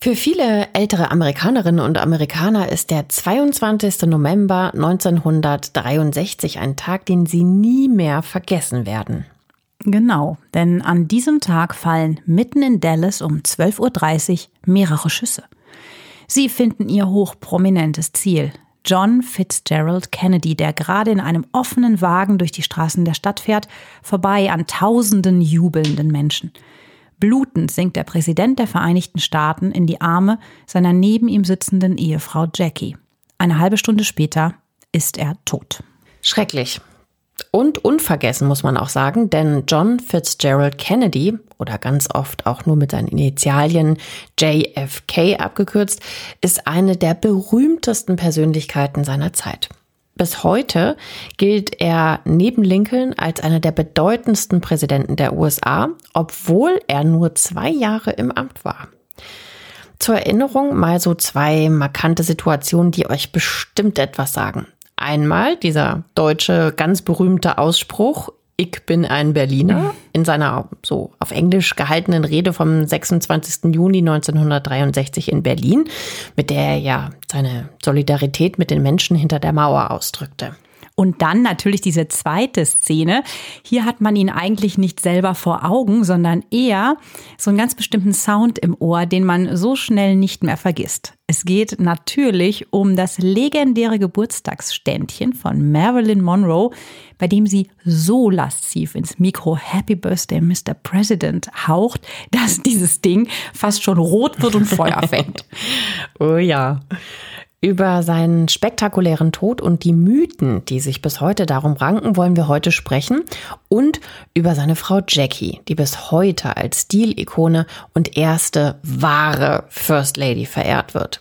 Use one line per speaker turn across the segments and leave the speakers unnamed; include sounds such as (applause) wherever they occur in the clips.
Für viele ältere Amerikanerinnen und Amerikaner ist der 22. November 1963 ein Tag, den sie nie mehr vergessen werden.
Genau, denn an diesem Tag fallen mitten in Dallas um 12.30 Uhr mehrere Schüsse. Sie finden ihr hochprominentes Ziel, John Fitzgerald Kennedy, der gerade in einem offenen Wagen durch die Straßen der Stadt fährt, vorbei an tausenden jubelnden Menschen. Blutend sinkt der Präsident der Vereinigten Staaten in die Arme seiner neben ihm sitzenden Ehefrau Jackie. Eine halbe Stunde später ist er tot.
Schrecklich. Und unvergessen muss man auch sagen, denn John Fitzgerald Kennedy, oder ganz oft auch nur mit seinen Initialien JFK abgekürzt, ist eine der berühmtesten Persönlichkeiten seiner Zeit. Bis heute gilt er neben Lincoln als einer der bedeutendsten Präsidenten der USA, obwohl er nur zwei Jahre im Amt war. Zur Erinnerung mal so zwei markante Situationen, die euch bestimmt etwas sagen. Einmal dieser deutsche ganz berühmte Ausspruch, ich bin ein Berliner, in seiner so auf Englisch gehaltenen Rede vom 26. Juni 1963 in Berlin, mit der er ja seine Solidarität mit den Menschen hinter der Mauer ausdrückte.
Und dann natürlich diese zweite Szene. Hier hat man ihn eigentlich nicht selber vor Augen, sondern eher so einen ganz bestimmten Sound im Ohr, den man so schnell nicht mehr vergisst. Es geht natürlich um das legendäre Geburtstagsständchen von Marilyn Monroe, bei dem sie so lasziv ins Mikro Happy Birthday Mr. President haucht, dass dieses Ding fast schon rot wird und Feuer fängt. (laughs)
oh ja. Über seinen spektakulären Tod und die Mythen, die sich bis heute darum ranken, wollen wir heute sprechen und über seine Frau Jackie, die bis heute als Stilikone und erste wahre First Lady verehrt wird.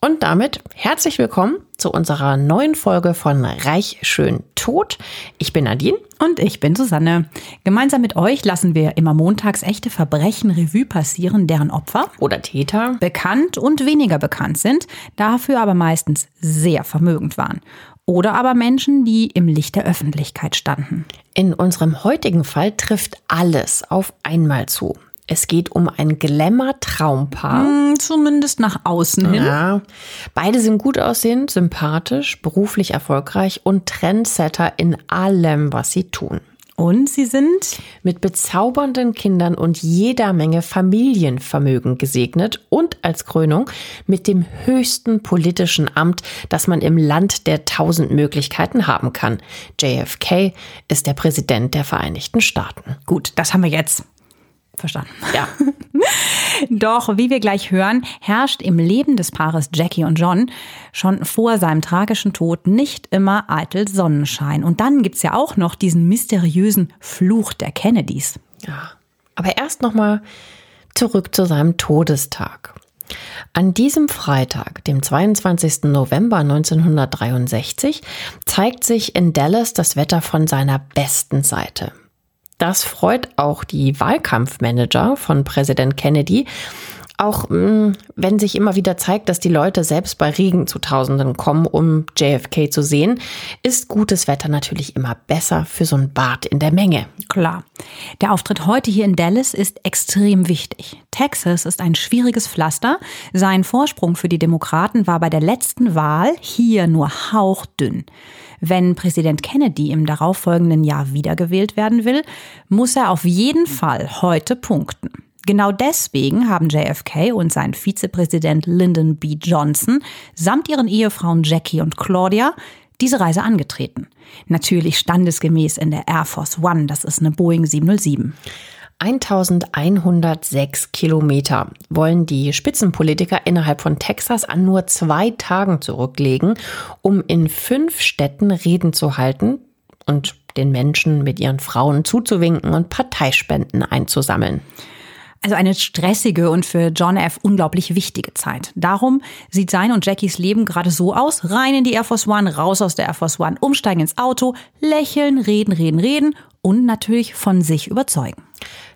Und damit herzlich willkommen zu unserer neuen Folge von Reich schön tot. Ich bin Nadine
und ich bin Susanne. Gemeinsam mit euch lassen wir immer montags echte Verbrechen Revue passieren, deren Opfer
oder Täter
bekannt und weniger bekannt sind, dafür aber meistens sehr vermögend waren. Oder aber Menschen, die im Licht der Öffentlichkeit standen.
In unserem heutigen Fall trifft alles auf einmal zu. Es geht um ein Glamour-Traumpaar.
Hm, zumindest nach außen hin.
Ja. Beide sind gut aussehend, sympathisch, beruflich erfolgreich und Trendsetter in allem, was sie tun.
Und sie sind
mit bezaubernden Kindern und jeder Menge Familienvermögen gesegnet und als Krönung mit dem höchsten politischen Amt, das man im Land der tausend Möglichkeiten haben kann. JFK ist der Präsident der Vereinigten Staaten.
Gut, das haben wir jetzt. Verstanden.
Ja. (laughs)
Doch, wie wir gleich hören, herrscht im Leben des Paares Jackie und John schon vor seinem tragischen Tod nicht immer eitel Sonnenschein. Und dann gibt's ja auch noch diesen mysteriösen Fluch der Kennedys.
Ja. Aber erst nochmal zurück zu seinem Todestag. An diesem Freitag, dem 22. November 1963, zeigt sich in Dallas das Wetter von seiner besten Seite. Das freut auch die Wahlkampfmanager von Präsident Kennedy. Auch mm, wenn sich immer wieder zeigt, dass die Leute selbst bei Regen zu Tausenden kommen, um JFK zu sehen, ist gutes Wetter natürlich immer besser für so ein Bad in der Menge.
Klar. Der Auftritt heute hier in Dallas ist extrem wichtig. Texas ist ein schwieriges Pflaster. Sein Vorsprung für die Demokraten war bei der letzten Wahl hier nur hauchdünn. Wenn Präsident Kennedy im darauffolgenden Jahr wiedergewählt werden will, muss er auf jeden Fall heute punkten. Genau deswegen haben JFK und sein Vizepräsident Lyndon B. Johnson samt ihren Ehefrauen Jackie und Claudia diese Reise angetreten. Natürlich standesgemäß in der Air Force One, das ist eine Boeing 707.
1106 Kilometer wollen die Spitzenpolitiker innerhalb von Texas an nur zwei Tagen zurücklegen, um in fünf Städten Reden zu halten und den Menschen mit ihren Frauen zuzuwinken und Parteispenden einzusammeln.
Also eine stressige und für John F. unglaublich wichtige Zeit. Darum sieht sein und Jackies Leben gerade so aus. Rein in die Air Force One, raus aus der Air Force One, umsteigen ins Auto, lächeln, reden, reden, reden und natürlich von sich überzeugen.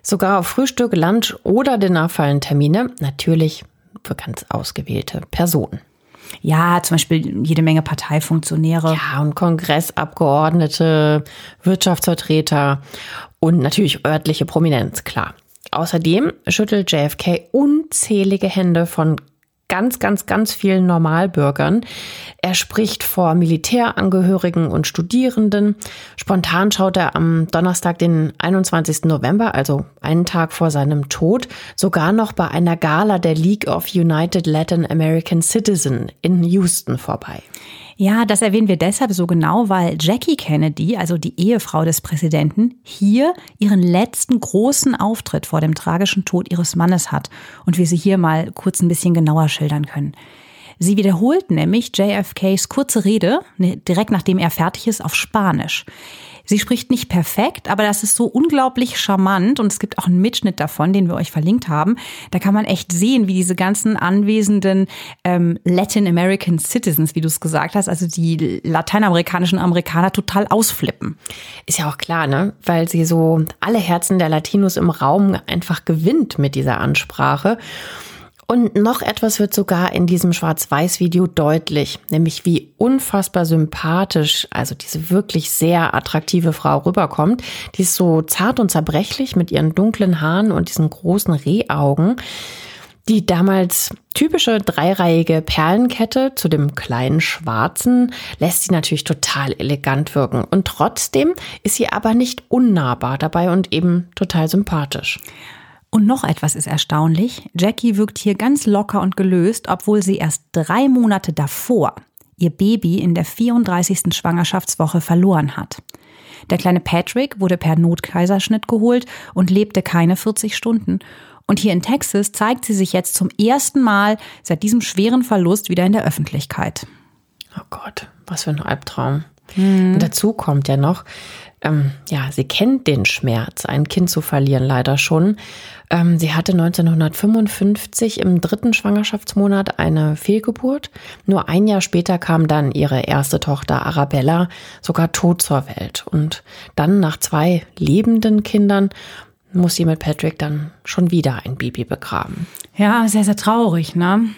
Sogar auf Frühstück, Lunch oder Dinner fallen Termine, natürlich für ganz ausgewählte Personen.
Ja, zum Beispiel jede Menge Parteifunktionäre.
Ja, und Kongressabgeordnete, Wirtschaftsvertreter und natürlich örtliche Prominenz, klar. Außerdem schüttelt JFK unzählige Hände von ganz, ganz, ganz vielen Normalbürgern. Er spricht vor Militärangehörigen und Studierenden. Spontan schaut er am Donnerstag, den 21. November, also einen Tag vor seinem Tod, sogar noch bei einer Gala der League of United Latin American Citizen in Houston vorbei.
Ja, das erwähnen wir deshalb so genau, weil Jackie Kennedy, also die Ehefrau des Präsidenten, hier ihren letzten großen Auftritt vor dem tragischen Tod ihres Mannes hat und wir sie hier mal kurz ein bisschen genauer schildern können. Sie wiederholt nämlich JFKs kurze Rede, ne, direkt nachdem er fertig ist, auf Spanisch. Sie spricht nicht perfekt, aber das ist so unglaublich charmant und es gibt auch einen Mitschnitt davon, den wir euch verlinkt haben. Da kann man echt sehen, wie diese ganzen anwesenden ähm, Latin American Citizens, wie du es gesagt hast, also die lateinamerikanischen Amerikaner total ausflippen.
Ist ja auch klar, ne? Weil sie so alle Herzen der Latinos im Raum einfach gewinnt mit dieser Ansprache. Und noch etwas wird sogar in diesem Schwarz-Weiß-Video deutlich, nämlich wie unfassbar sympathisch, also diese wirklich sehr attraktive Frau rüberkommt. Die ist so zart und zerbrechlich mit ihren dunklen Haaren und diesen großen Rehaugen. Die damals typische dreireihige Perlenkette zu dem kleinen schwarzen lässt sie natürlich total elegant wirken. Und trotzdem ist sie aber nicht unnahbar dabei und eben total sympathisch.
Und noch etwas ist erstaunlich. Jackie wirkt hier ganz locker und gelöst, obwohl sie erst drei Monate davor ihr Baby in der 34. Schwangerschaftswoche verloren hat. Der kleine Patrick wurde per Notkaiserschnitt geholt und lebte keine 40 Stunden. Und hier in Texas zeigt sie sich jetzt zum ersten Mal seit diesem schweren Verlust wieder in der Öffentlichkeit.
Oh Gott, was für ein Albtraum. Hm. Dazu kommt ja noch, ähm, ja, sie kennt den Schmerz, ein Kind zu verlieren, leider schon. Ähm, sie hatte 1955 im dritten Schwangerschaftsmonat eine Fehlgeburt. Nur ein Jahr später kam dann ihre erste Tochter Arabella sogar tot zur Welt. Und dann nach zwei lebenden Kindern muss sie mit Patrick dann schon wieder ein Baby begraben.
Ja, sehr, sehr traurig, ne?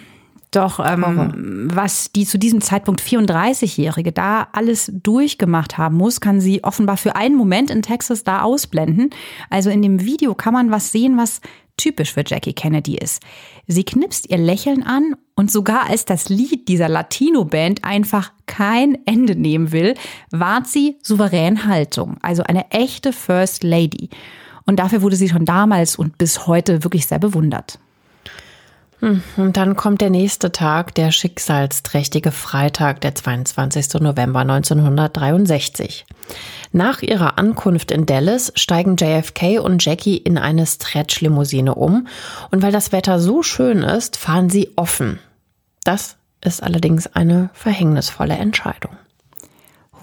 Doch ähm, was die zu diesem Zeitpunkt 34-Jährige da alles durchgemacht haben muss, kann sie offenbar für einen Moment in Texas da ausblenden. Also in dem Video kann man was sehen, was typisch für Jackie Kennedy ist. Sie knipst ihr Lächeln an und sogar als das Lied dieser Latino-Band einfach kein Ende nehmen will, wahrt sie souverän Haltung. Also eine echte First Lady. Und dafür wurde sie schon damals und bis heute wirklich sehr bewundert.
Hm, und dann kommt der nächste Tag, der schicksalsträchtige Freitag, der 22. November 1963. Nach ihrer Ankunft in Dallas steigen JFK und Jackie in eine Stretch-Limousine um und weil das Wetter so schön ist, fahren sie offen. Das ist allerdings eine verhängnisvolle Entscheidung.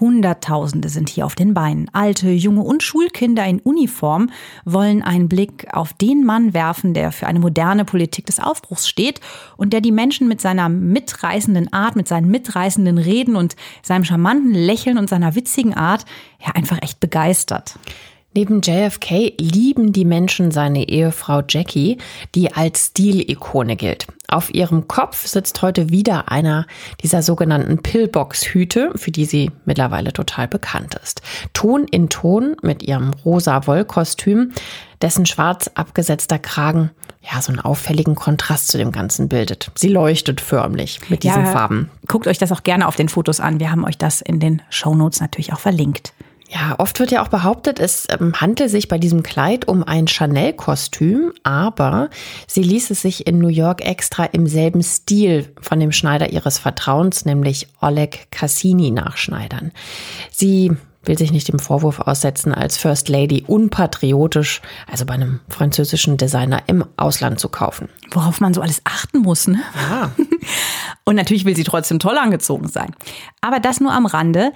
Hunderttausende sind hier auf den Beinen. Alte, junge und Schulkinder in Uniform wollen einen Blick auf den Mann werfen, der für eine moderne Politik des Aufbruchs steht und der die Menschen mit seiner mitreißenden Art, mit seinen mitreißenden Reden und seinem charmanten Lächeln und seiner witzigen Art ja einfach echt begeistert.
Neben JFK lieben die Menschen seine Ehefrau Jackie, die als Stilikone gilt. Auf ihrem Kopf sitzt heute wieder einer dieser sogenannten Pillbox-Hüte, für die sie mittlerweile total bekannt ist. Ton in Ton mit ihrem rosa Wollkostüm, dessen schwarz abgesetzter Kragen ja so einen auffälligen Kontrast zu dem Ganzen bildet. Sie leuchtet förmlich mit diesen ja, Farben.
Guckt euch das auch gerne auf den Fotos an. Wir haben euch das in den Shownotes natürlich auch verlinkt.
Ja, oft wird ja auch behauptet, es ähm, sich bei diesem Kleid um ein Chanel-Kostüm, aber sie ließ es sich in New York extra im selben Stil von dem Schneider ihres Vertrauens, nämlich Oleg Cassini, nachschneidern. Sie will sich nicht dem Vorwurf aussetzen, als First Lady unpatriotisch, also bei einem französischen Designer im Ausland zu kaufen.
Worauf man so alles achten muss, ne?
Ja. (laughs)
Und natürlich will sie trotzdem toll angezogen sein. Aber das nur am Rande.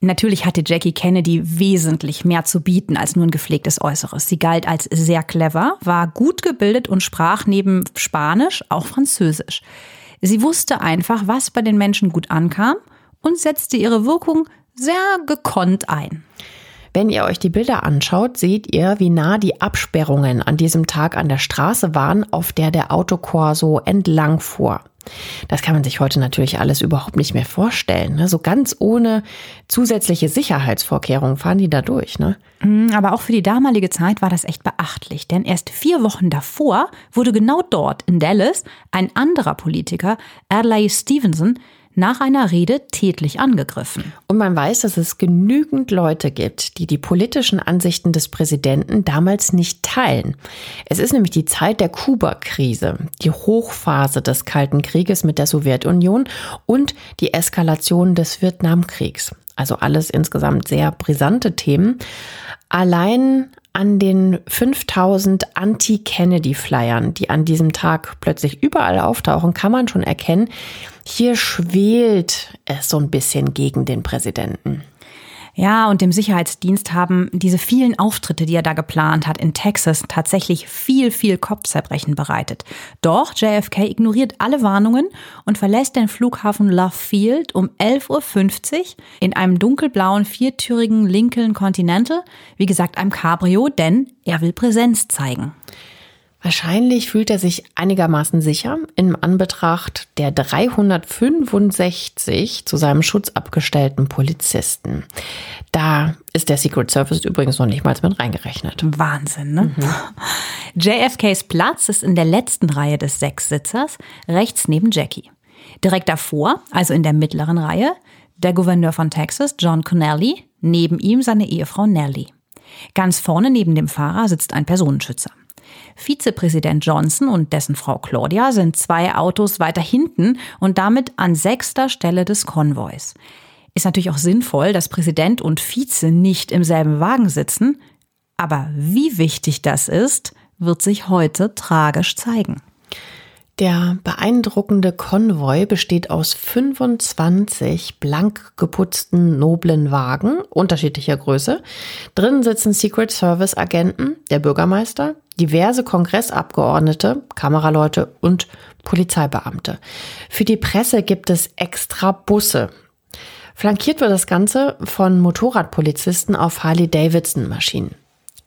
Natürlich hatte Jackie Kennedy wesentlich mehr zu bieten als nur ein gepflegtes Äußeres. Sie galt als sehr clever, war gut gebildet und sprach neben Spanisch auch Französisch. Sie wusste einfach, was bei den Menschen gut ankam und setzte ihre Wirkung sehr gekonnt ein.
Wenn ihr euch die Bilder anschaut, seht ihr, wie nah die Absperrungen an diesem Tag an der Straße waren, auf der der Autokorso entlang fuhr. Das kann man sich heute natürlich alles überhaupt nicht mehr vorstellen. Ne? So ganz ohne zusätzliche Sicherheitsvorkehrungen fahren die da durch. Ne?
Mm, aber auch für die damalige Zeit war das echt beachtlich, denn erst vier Wochen davor wurde genau dort in Dallas ein anderer Politiker, Adlai Stevenson, nach einer Rede tätlich angegriffen.
Und man weiß, dass es genügend Leute gibt, die die politischen Ansichten des Präsidenten damals nicht teilen. Es ist nämlich die Zeit der Kuba-Krise, die Hochphase des Kalten Krieges mit der Sowjetunion und die Eskalation des Vietnamkriegs. Also alles insgesamt sehr brisante Themen. Allein an den 5000 Anti-Kennedy-Flyern, die an diesem Tag plötzlich überall auftauchen, kann man schon erkennen, hier schwelt es so ein bisschen gegen den Präsidenten.
Ja, und dem Sicherheitsdienst haben diese vielen Auftritte, die er da geplant hat in Texas, tatsächlich viel, viel Kopfzerbrechen bereitet. Doch JFK ignoriert alle Warnungen und verlässt den Flughafen Love Field um 11.50 Uhr in einem dunkelblauen viertürigen Lincoln Continental, wie gesagt einem Cabrio, denn er will Präsenz zeigen.
Wahrscheinlich fühlt er sich einigermaßen sicher in Anbetracht der 365 zu seinem Schutz abgestellten Polizisten. Da ist der Secret Service übrigens noch nicht mal mit reingerechnet.
Wahnsinn, ne? Mhm. (laughs) JFKs Platz ist in der letzten Reihe des Sechssitzers, rechts neben Jackie. Direkt davor, also in der mittleren Reihe, der Gouverneur von Texas, John Connelly, neben ihm seine Ehefrau Nellie. Ganz vorne neben dem Fahrer sitzt ein Personenschützer. Vizepräsident Johnson und dessen Frau Claudia sind zwei Autos weiter hinten und damit an sechster Stelle des Konvois. Ist natürlich auch sinnvoll, dass Präsident und Vize nicht im selben Wagen sitzen, aber wie wichtig das ist, wird sich heute tragisch zeigen.
Der beeindruckende Konvoi besteht aus 25 blank geputzten noblen Wagen unterschiedlicher Größe. Drinnen sitzen Secret Service Agenten, der Bürgermeister, diverse Kongressabgeordnete, Kameraleute und Polizeibeamte. Für die Presse gibt es extra Busse. Flankiert wird das Ganze von Motorradpolizisten auf Harley-Davidson-Maschinen.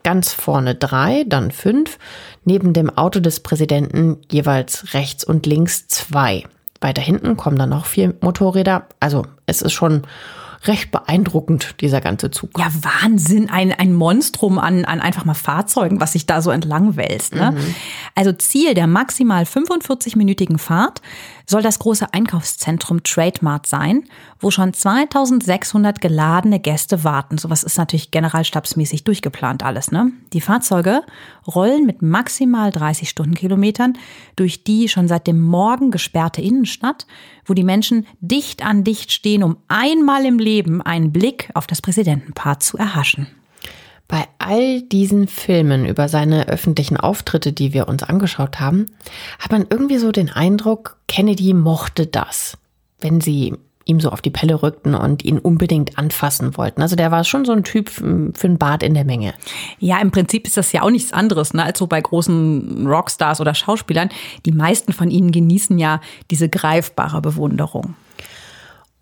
Ganz vorne drei, dann fünf, neben dem Auto des Präsidenten jeweils rechts und links zwei. Weiter hinten kommen dann noch vier Motorräder. Also es ist schon recht beeindruckend, dieser ganze Zug.
Ja, Wahnsinn, ein, ein Monstrum an, an einfach mal Fahrzeugen, was sich da so entlang wälzt. Ne? Mhm. Also Ziel der maximal 45-minütigen Fahrt soll das große Einkaufszentrum Trademart sein, wo schon 2600 geladene Gäste warten. Sowas ist natürlich generalstabsmäßig durchgeplant alles. Ne? Die Fahrzeuge rollen mit maximal 30 Stundenkilometern durch die schon seit dem Morgen gesperrte Innenstadt, wo die Menschen dicht an dicht stehen, um einmal im Leben einen Blick auf das Präsidentenpaar zu erhaschen.
Bei all diesen Filmen über seine öffentlichen Auftritte, die wir uns angeschaut haben, hat man irgendwie so den Eindruck, Kennedy mochte das, wenn sie ihm so auf die Pelle rückten und ihn unbedingt anfassen wollten. Also der war schon so ein Typ für ein Bad in der Menge.
Ja, im Prinzip ist das ja auch nichts anderes, ne, als so bei großen Rockstars oder Schauspielern. Die meisten von ihnen genießen ja diese greifbare Bewunderung.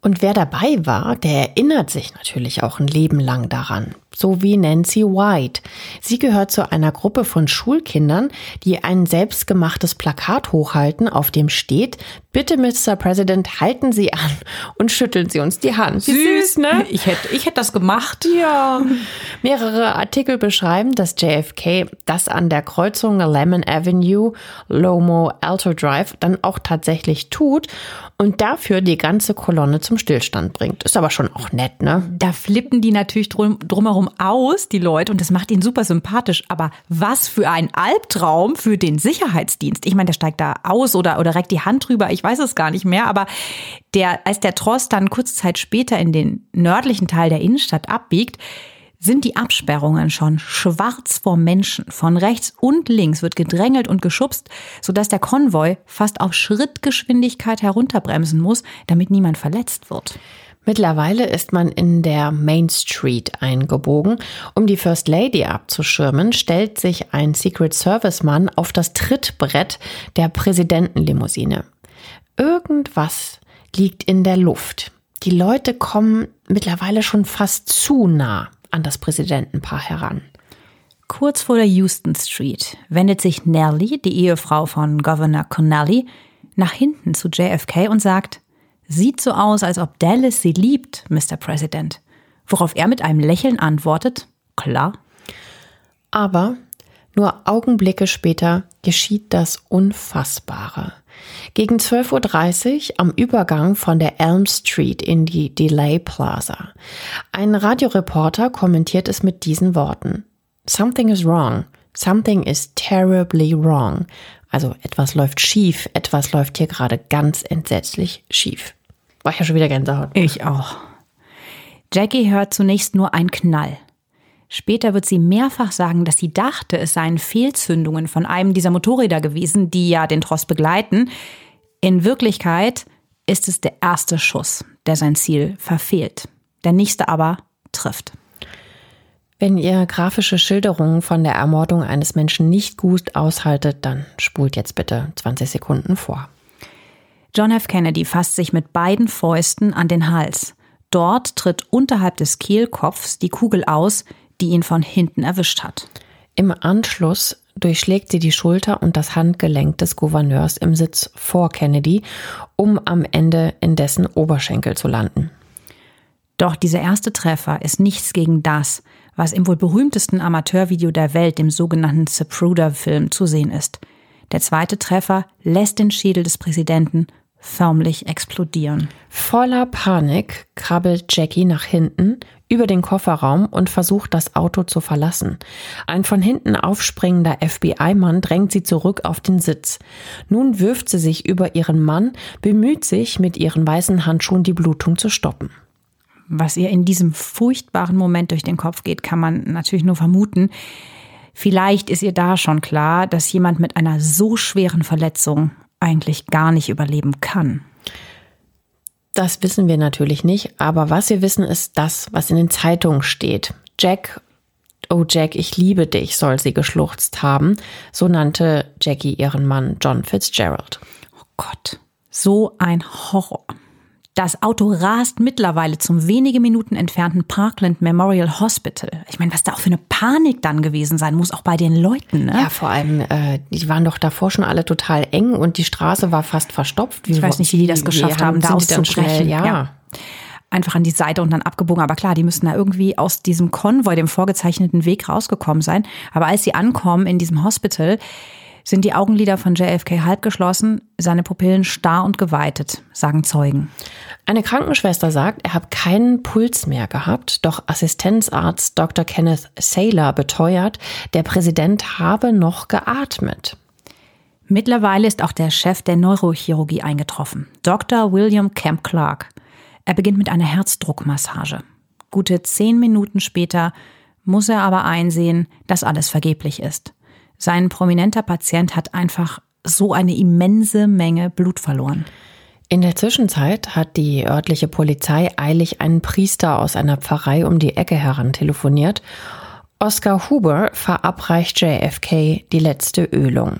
Und wer dabei war, der erinnert sich natürlich auch ein Leben lang daran so wie Nancy White. Sie gehört zu einer Gruppe von Schulkindern, die ein selbstgemachtes Plakat hochhalten, auf dem steht, bitte Mr. President, halten Sie an und schütteln Sie uns die Hand.
Süß, Süß ne? Ich hätte, ich hätte das gemacht.
Ja. Mehrere Artikel beschreiben, dass JFK das an der Kreuzung Lemon Avenue, Lomo Alto Drive dann auch tatsächlich tut und dafür die ganze Kolonne zum Stillstand bringt. Ist aber schon auch nett, ne?
Da flippen die natürlich drum, drumherum aus, die Leute, und das macht ihn super sympathisch. Aber was für ein Albtraum für den Sicherheitsdienst. Ich meine, der steigt da aus oder, oder reckt die Hand drüber, ich weiß es gar nicht mehr. Aber der, als der Trost dann kurze Zeit später in den nördlichen Teil der Innenstadt abbiegt, sind die Absperrungen schon schwarz vor Menschen. Von rechts und links wird gedrängelt und geschubst, sodass der Konvoi fast auf Schrittgeschwindigkeit herunterbremsen muss, damit niemand verletzt wird.
Mittlerweile ist man in der Main Street eingebogen. Um die First Lady abzuschirmen, stellt sich ein Secret Service Mann auf das Trittbrett der Präsidentenlimousine. Irgendwas liegt in der Luft. Die Leute kommen mittlerweile schon fast zu nah an das Präsidentenpaar heran.
Kurz vor der Houston Street wendet sich Nellie, die Ehefrau von Governor Connelly, nach hinten zu JFK und sagt, Sieht so aus, als ob Dallas sie liebt, Mr. President. Worauf er mit einem Lächeln antwortet, klar.
Aber nur Augenblicke später geschieht das Unfassbare. Gegen 12.30 Uhr am Übergang von der Elm Street in die Delay Plaza. Ein Radioreporter kommentiert es mit diesen Worten. Something is wrong. Something is terribly wrong. Also etwas läuft schief, etwas läuft hier gerade ganz entsetzlich schief. War ich ja schon wieder Gänsehaut.
Ich auch. Jackie hört zunächst nur einen Knall. Später wird sie mehrfach sagen, dass sie dachte, es seien Fehlzündungen von einem dieser Motorräder gewesen, die ja den Tross begleiten. In Wirklichkeit ist es der erste Schuss, der sein Ziel verfehlt. Der nächste aber trifft.
Wenn ihr grafische Schilderungen von der Ermordung eines Menschen nicht gut aushaltet, dann spult jetzt bitte 20 Sekunden vor.
John F. Kennedy fasst sich mit beiden Fäusten an den Hals. Dort tritt unterhalb des Kehlkopfs die Kugel aus, die ihn von hinten erwischt hat.
Im Anschluss durchschlägt sie die Schulter und das Handgelenk des Gouverneurs im Sitz vor Kennedy, um am Ende in dessen Oberschenkel zu landen.
Doch dieser erste Treffer ist nichts gegen das, was im wohl berühmtesten Amateurvideo der Welt, dem sogenannten Zapruder-Film, zu sehen ist. Der zweite Treffer lässt den Schädel des Präsidenten förmlich explodieren.
Voller Panik krabbelt Jackie nach hinten über den Kofferraum und versucht, das Auto zu verlassen. Ein von hinten aufspringender FBI-Mann drängt sie zurück auf den Sitz. Nun wirft sie sich über ihren Mann, bemüht sich, mit ihren weißen Handschuhen die Blutung zu stoppen.
Was ihr in diesem furchtbaren Moment durch den Kopf geht, kann man natürlich nur vermuten. Vielleicht ist ihr da schon klar, dass jemand mit einer so schweren Verletzung eigentlich gar nicht überleben kann.
Das wissen wir natürlich nicht, aber was wir wissen, ist das, was in den Zeitungen steht. Jack, oh Jack, ich liebe dich, soll sie geschluchzt haben. So nannte Jackie ihren Mann John Fitzgerald.
Oh Gott, so ein Horror. Das Auto rast mittlerweile zum wenige Minuten entfernten Parkland Memorial Hospital. Ich meine, was da auch für eine Panik dann gewesen sein muss, auch bei den Leuten. Ne?
Ja, vor allem, äh, die waren doch davor schon alle total eng und die Straße war fast verstopft.
Wie ich weiß nicht, wie die das geschafft haben, da auszubrechen. Ja. ja. Einfach an die Seite und dann abgebogen. Aber klar, die müssten da irgendwie aus diesem Konvoi, dem vorgezeichneten Weg rausgekommen sein. Aber als sie ankommen in diesem Hospital, sind die Augenlider von JFK halb geschlossen, seine Pupillen starr und geweitet, sagen Zeugen.
Eine Krankenschwester sagt, er habe keinen Puls mehr gehabt, doch Assistenzarzt Dr. Kenneth Saylor beteuert, der Präsident habe noch geatmet.
Mittlerweile ist auch der Chef der Neurochirurgie eingetroffen, Dr. William Camp Clark. Er beginnt mit einer Herzdruckmassage. Gute zehn Minuten später muss er aber einsehen, dass alles vergeblich ist. Sein prominenter Patient hat einfach so eine immense Menge Blut verloren.
In der Zwischenzeit hat die örtliche Polizei eilig einen Priester aus einer Pfarrei um die Ecke heran telefoniert. Oscar Huber verabreicht JFK die letzte Ölung.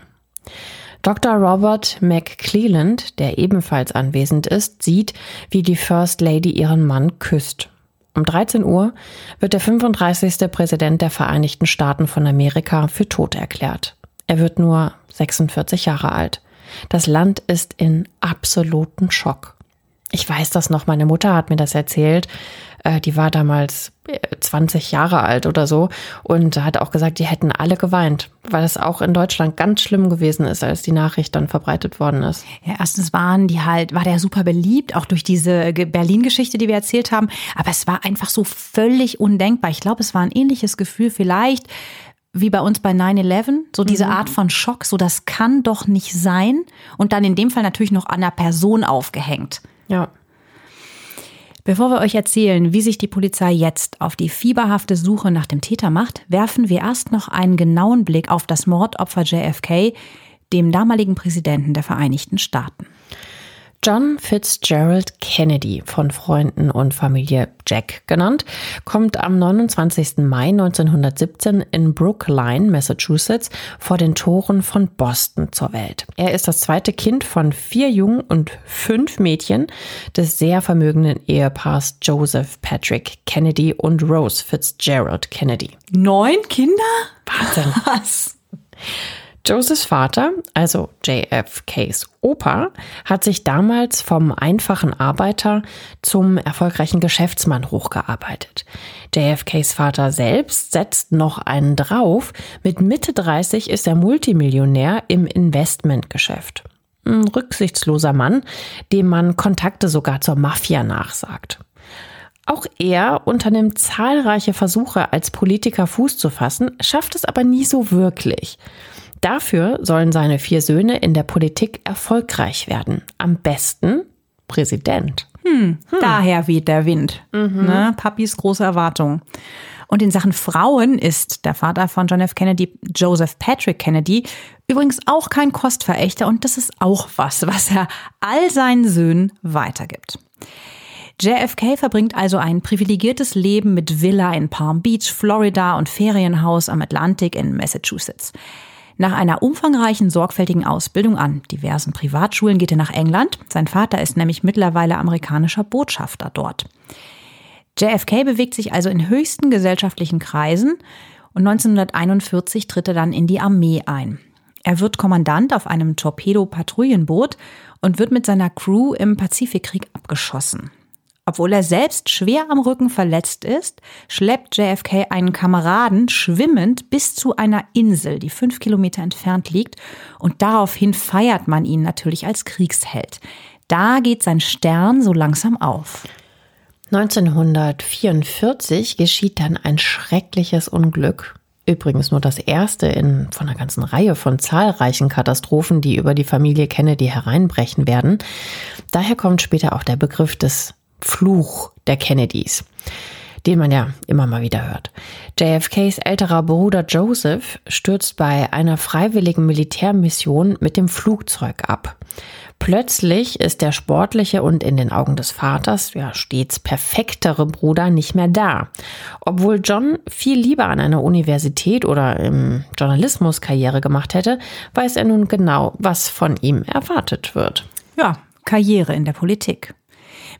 Dr. Robert McClelland, der ebenfalls anwesend ist, sieht, wie die First Lady ihren Mann küsst. Um 13 Uhr wird der 35. Präsident der Vereinigten Staaten von Amerika für tot erklärt. Er wird nur 46 Jahre alt. Das Land ist in absoluten Schock. Ich weiß das noch, meine Mutter hat mir das erzählt. Äh, die war damals 20 äh, Jahre alt oder so und hat auch gesagt, die hätten alle geweint, weil es auch in Deutschland ganz schlimm gewesen ist, als die Nachricht dann verbreitet worden ist.
Ja, erstens waren die halt, war der super beliebt, auch durch diese Berlin-Geschichte, die wir erzählt haben. Aber es war einfach so völlig undenkbar. Ich glaube, es war ein ähnliches Gefühl vielleicht wie bei uns bei 9-11, so diese mhm. Art von Schock, so das kann doch nicht sein. Und dann in dem Fall natürlich noch an der Person aufgehängt.
Ja.
Bevor wir euch erzählen, wie sich die Polizei jetzt auf die fieberhafte Suche nach dem Täter macht, werfen wir erst noch einen genauen Blick auf das Mordopfer JFK, dem damaligen Präsidenten der Vereinigten Staaten.
John Fitzgerald Kennedy, von Freunden und Familie Jack genannt, kommt am 29. Mai 1917 in Brookline, Massachusetts, vor den Toren von Boston zur Welt. Er ist das zweite Kind von vier Jungen und fünf Mädchen des sehr vermögenden Ehepaars Joseph Patrick Kennedy und Rose Fitzgerald Kennedy.
Neun Kinder?
Wahnsinn. Was? Josephs Vater, also JFKs Opa, hat sich damals vom einfachen Arbeiter zum erfolgreichen Geschäftsmann hochgearbeitet. JFKs Vater selbst setzt noch einen drauf. Mit Mitte 30 ist er Multimillionär im Investmentgeschäft. Ein rücksichtsloser Mann, dem man Kontakte sogar zur Mafia nachsagt. Auch er unternimmt zahlreiche Versuche, als Politiker Fuß zu fassen, schafft es aber nie so wirklich. Dafür sollen seine vier Söhne in der Politik erfolgreich werden. Am besten Präsident.
Hm, hm. Daher weht der Wind. Mhm. Ne? Papis große Erwartung. Und in Sachen Frauen ist der Vater von John F. Kennedy, Joseph Patrick Kennedy, übrigens auch kein Kostverächter und das ist auch was, was er all seinen Söhnen weitergibt. JFK verbringt also ein privilegiertes Leben mit Villa in Palm Beach, Florida und Ferienhaus am Atlantik in Massachusetts. Nach einer umfangreichen, sorgfältigen Ausbildung an diversen Privatschulen geht er nach England. Sein Vater ist nämlich mittlerweile amerikanischer Botschafter dort. JFK bewegt sich also in höchsten gesellschaftlichen Kreisen und 1941 tritt er dann in die Armee ein. Er wird Kommandant auf einem Torpedo-Patrouillenboot und wird mit seiner Crew im Pazifikkrieg abgeschossen. Obwohl er selbst schwer am Rücken verletzt ist, schleppt JFK einen Kameraden schwimmend bis zu einer Insel, die fünf Kilometer entfernt liegt, und daraufhin feiert man ihn natürlich als Kriegsheld. Da geht sein Stern so langsam auf.
1944 geschieht dann ein schreckliches Unglück. Übrigens nur das erste in, von einer ganzen Reihe von zahlreichen Katastrophen, die über die Familie Kennedy hereinbrechen werden. Daher kommt später auch der Begriff des Fluch der Kennedys, den man ja immer mal wieder hört. JFKs älterer Bruder Joseph stürzt bei einer freiwilligen Militärmission mit dem Flugzeug ab. Plötzlich ist der sportliche und in den Augen des Vaters ja stets perfektere Bruder nicht mehr da. Obwohl John viel lieber an einer Universität oder im Journalismus Karriere gemacht hätte, weiß er nun genau, was von ihm erwartet wird.
Ja, Karriere in der Politik.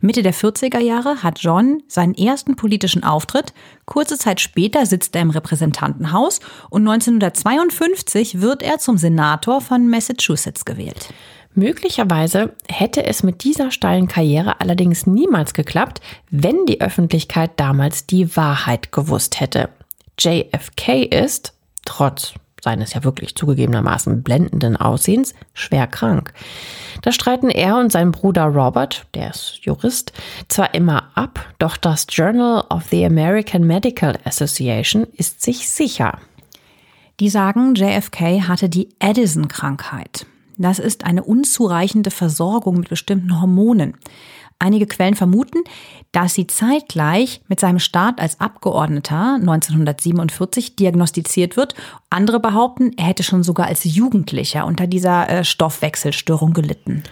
Mitte der 40er Jahre hat John seinen ersten politischen Auftritt. Kurze Zeit später sitzt er im Repräsentantenhaus und 1952 wird er zum Senator von Massachusetts gewählt.
Möglicherweise hätte es mit dieser steilen Karriere allerdings niemals geklappt, wenn die Öffentlichkeit damals die Wahrheit gewusst hätte. JFK ist, trotz seines ja wirklich zugegebenermaßen blendenden Aussehens, schwer krank. Das streiten er und sein Bruder Robert, der ist Jurist, zwar immer ab, doch das Journal of the American Medical Association ist sich sicher.
Die sagen, JFK hatte die Addison-Krankheit. Das ist eine unzureichende Versorgung mit bestimmten Hormonen. Einige Quellen vermuten, dass sie zeitgleich mit seinem Start als Abgeordneter 1947 diagnostiziert wird. Andere behaupten, er hätte schon sogar als Jugendlicher unter dieser äh, Stoffwechselstörung gelitten.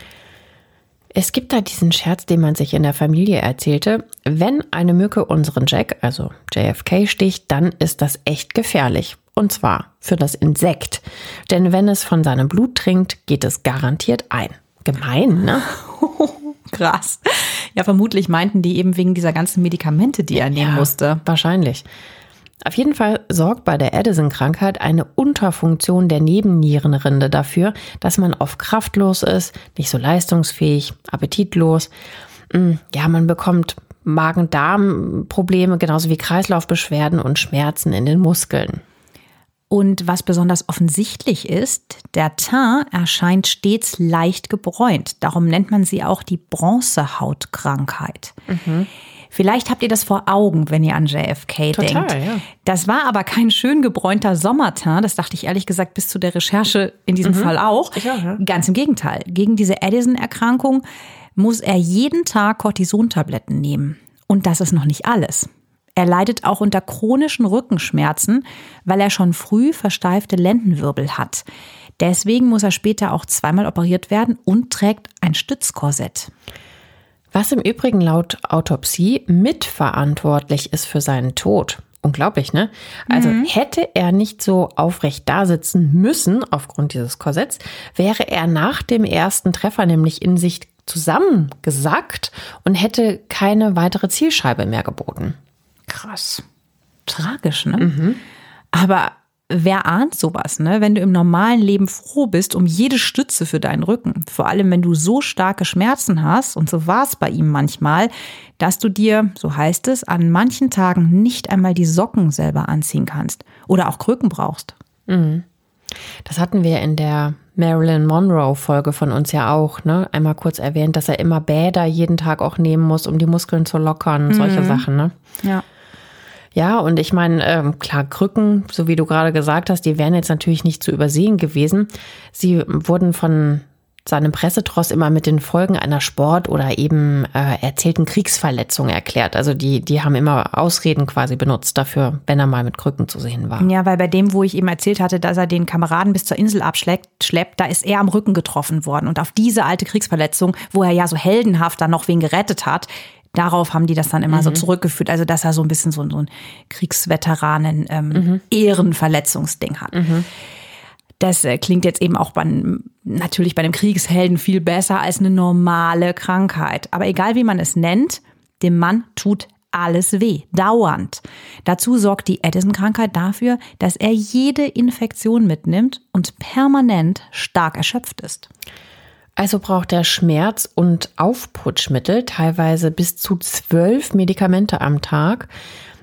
Es gibt da diesen Scherz, den man sich in der Familie erzählte. Wenn eine Mücke unseren Jack, also JFK, sticht, dann ist das echt gefährlich. Und zwar für das Insekt. Denn wenn es von seinem Blut trinkt, geht es garantiert ein. Gemein, ne? (laughs)
Krass. Ja, vermutlich meinten die eben wegen dieser ganzen Medikamente, die er nehmen ja, musste.
Wahrscheinlich. Auf jeden Fall sorgt bei der Addison-Krankheit eine Unterfunktion der Nebennierenrinde dafür, dass man oft kraftlos ist, nicht so leistungsfähig, appetitlos. mm, ja, man bekommt Magen-Darm-Probleme, genauso wie Kreislaufbeschwerden und Schmerzen in den Muskeln.
Und was besonders offensichtlich ist, der Teint erscheint stets leicht gebräunt. Darum nennt man sie auch die Bronzehautkrankheit. Mhm. Vielleicht habt ihr das vor Augen, wenn ihr an JFK Total, denkt. Ja. Das war aber kein schön gebräunter Sommerteint. Das dachte ich ehrlich gesagt bis zu der Recherche in diesem mhm. Fall auch. Auch ja. Ganz im Gegenteil. Gegen diese Edison-Erkrankung muss er jeden Tag Cortisontabletten nehmen. Und das ist noch nicht alles. Er leidet auch unter chronischen Rückenschmerzen, weil er schon früh versteifte Lendenwirbel hat. Deswegen muss er später auch zweimal operiert werden und trägt ein Stützkorsett.
Was im Übrigen laut Autopsie mitverantwortlich ist für seinen Tod. Unglaublich, ne? Also mhm. hätte er nicht so aufrecht dasitzen müssen aufgrund dieses Korsetts, wäre er nach dem ersten Treffer nämlich in sich zusammengesackt und hätte keine weitere Zielscheibe mehr geboten.
Krass. Tragisch, ne? Mhm. Aber wer ahnt sowas, ne? Wenn du im normalen Leben froh bist um jede Stütze für deinen Rücken. Vor allem, wenn du so starke Schmerzen hast, und so war es bei ihm manchmal, dass du dir, so heißt es, an manchen Tagen nicht einmal die Socken selber anziehen kannst. Oder auch Krücken brauchst. Mhm.
Das hatten wir in der Marilyn Monroe-Folge von uns ja auch, ne? Einmal kurz erwähnt, dass er immer Bäder jeden Tag auch nehmen muss, um die Muskeln zu lockern, mhm. solche Sachen, ne?
Ja.
Ja, und ich meine, ähm, klar, Krücken, so wie du gerade gesagt hast, die wären jetzt natürlich nicht zu übersehen gewesen. Sie wurden von seinem Pressetross immer mit den Folgen einer Sport- oder eben äh, erzählten Kriegsverletzung erklärt. Also die, die haben immer Ausreden quasi benutzt dafür, wenn er mal mit Krücken zu sehen war.
Ja, weil bei dem, wo ich eben erzählt hatte, dass er den Kameraden bis zur Insel abschleppt, schleppt, da ist er am Rücken getroffen worden. Und auf diese alte Kriegsverletzung, wo er ja so heldenhaft dann noch wen gerettet hat, darauf haben die das dann immer mhm. so zurückgeführt. Also, dass er so ein bisschen so, so ein Kriegsveteranen-Ehrenverletzungsding ähm, mhm. hat. Mhm. Das äh, klingt jetzt eben auch bei, natürlich bei einem Kriegshelden viel besser als eine normale Krankheit. Aber egal wie man es nennt, dem Mann tut alles weh, dauernd. Dazu sorgt die Addison-Krankheit dafür, dass er jede Infektion mitnimmt und permanent stark erschöpft ist.
Also braucht er Schmerz- und Aufputschmittel, teilweise bis zu zwölf Medikamente am Tag.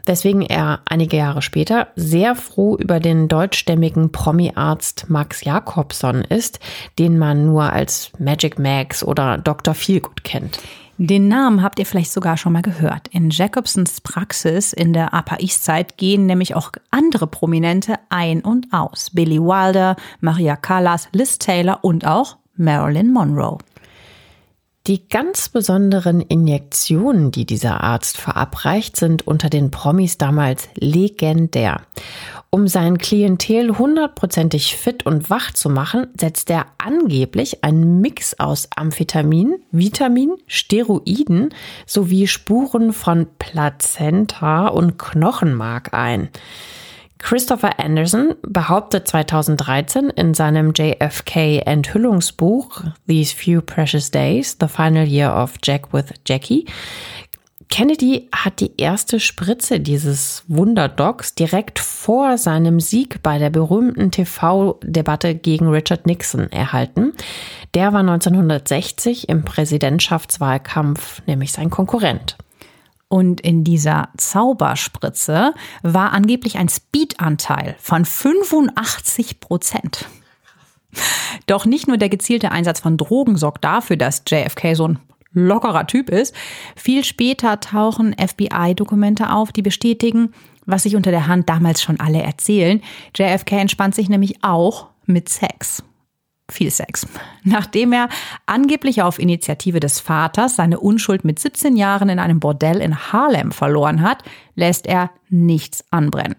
Weswegen er einige Jahre später sehr froh über den deutschstämmigen Promi-Arzt Max Jakobson ist, den man nur als Magic Max oder Dr. Feelgood kennt.
Den Namen habt ihr vielleicht sogar schon mal gehört. In Jacobsons Praxis in der Upper East Side gehen nämlich auch andere Prominente ein und aus. Billy Wilder, Maria Callas, Liz Taylor und auch Marilyn Monroe.
Die ganz besonderen Injektionen, die dieser Arzt verabreicht, sind unter den Promis damals legendär. Um sein Klientel hundertprozentig fit und wach zu machen, setzt er angeblich einen Mix aus Amphetamin, Vitamin, Steroiden sowie Spuren von Plazenta und Knochenmark ein. Christopher Anderson behauptet 2013 in seinem JFK-Enthüllungsbuch These Few Precious Days, The Final Year of Jack with Jackie, Kennedy hat die erste Spritze dieses Wunderdogs direkt vor seinem Sieg bei der berühmten TV-Debatte gegen Richard Nixon erhalten. Der war 1960 im Präsidentschaftswahlkampf nämlich sein Konkurrent.
Und in dieser Zauberspritze war angeblich ein Speedanteil von 85 Prozent. Doch nicht nur der gezielte Einsatz von Drogen sorgt dafür, dass JFK so ein lockerer Typ ist. Viel später tauchen FBI-Dokumente auf, die bestätigen, was sich unter der Hand damals schon alle erzählen. JFK entspannt sich nämlich auch mit Sex viel Sex. Nachdem er angeblich auf Initiative des Vaters seine Unschuld mit 17 Jahren in einem Bordell in Harlem verloren hat, lässt er nichts anbrennen.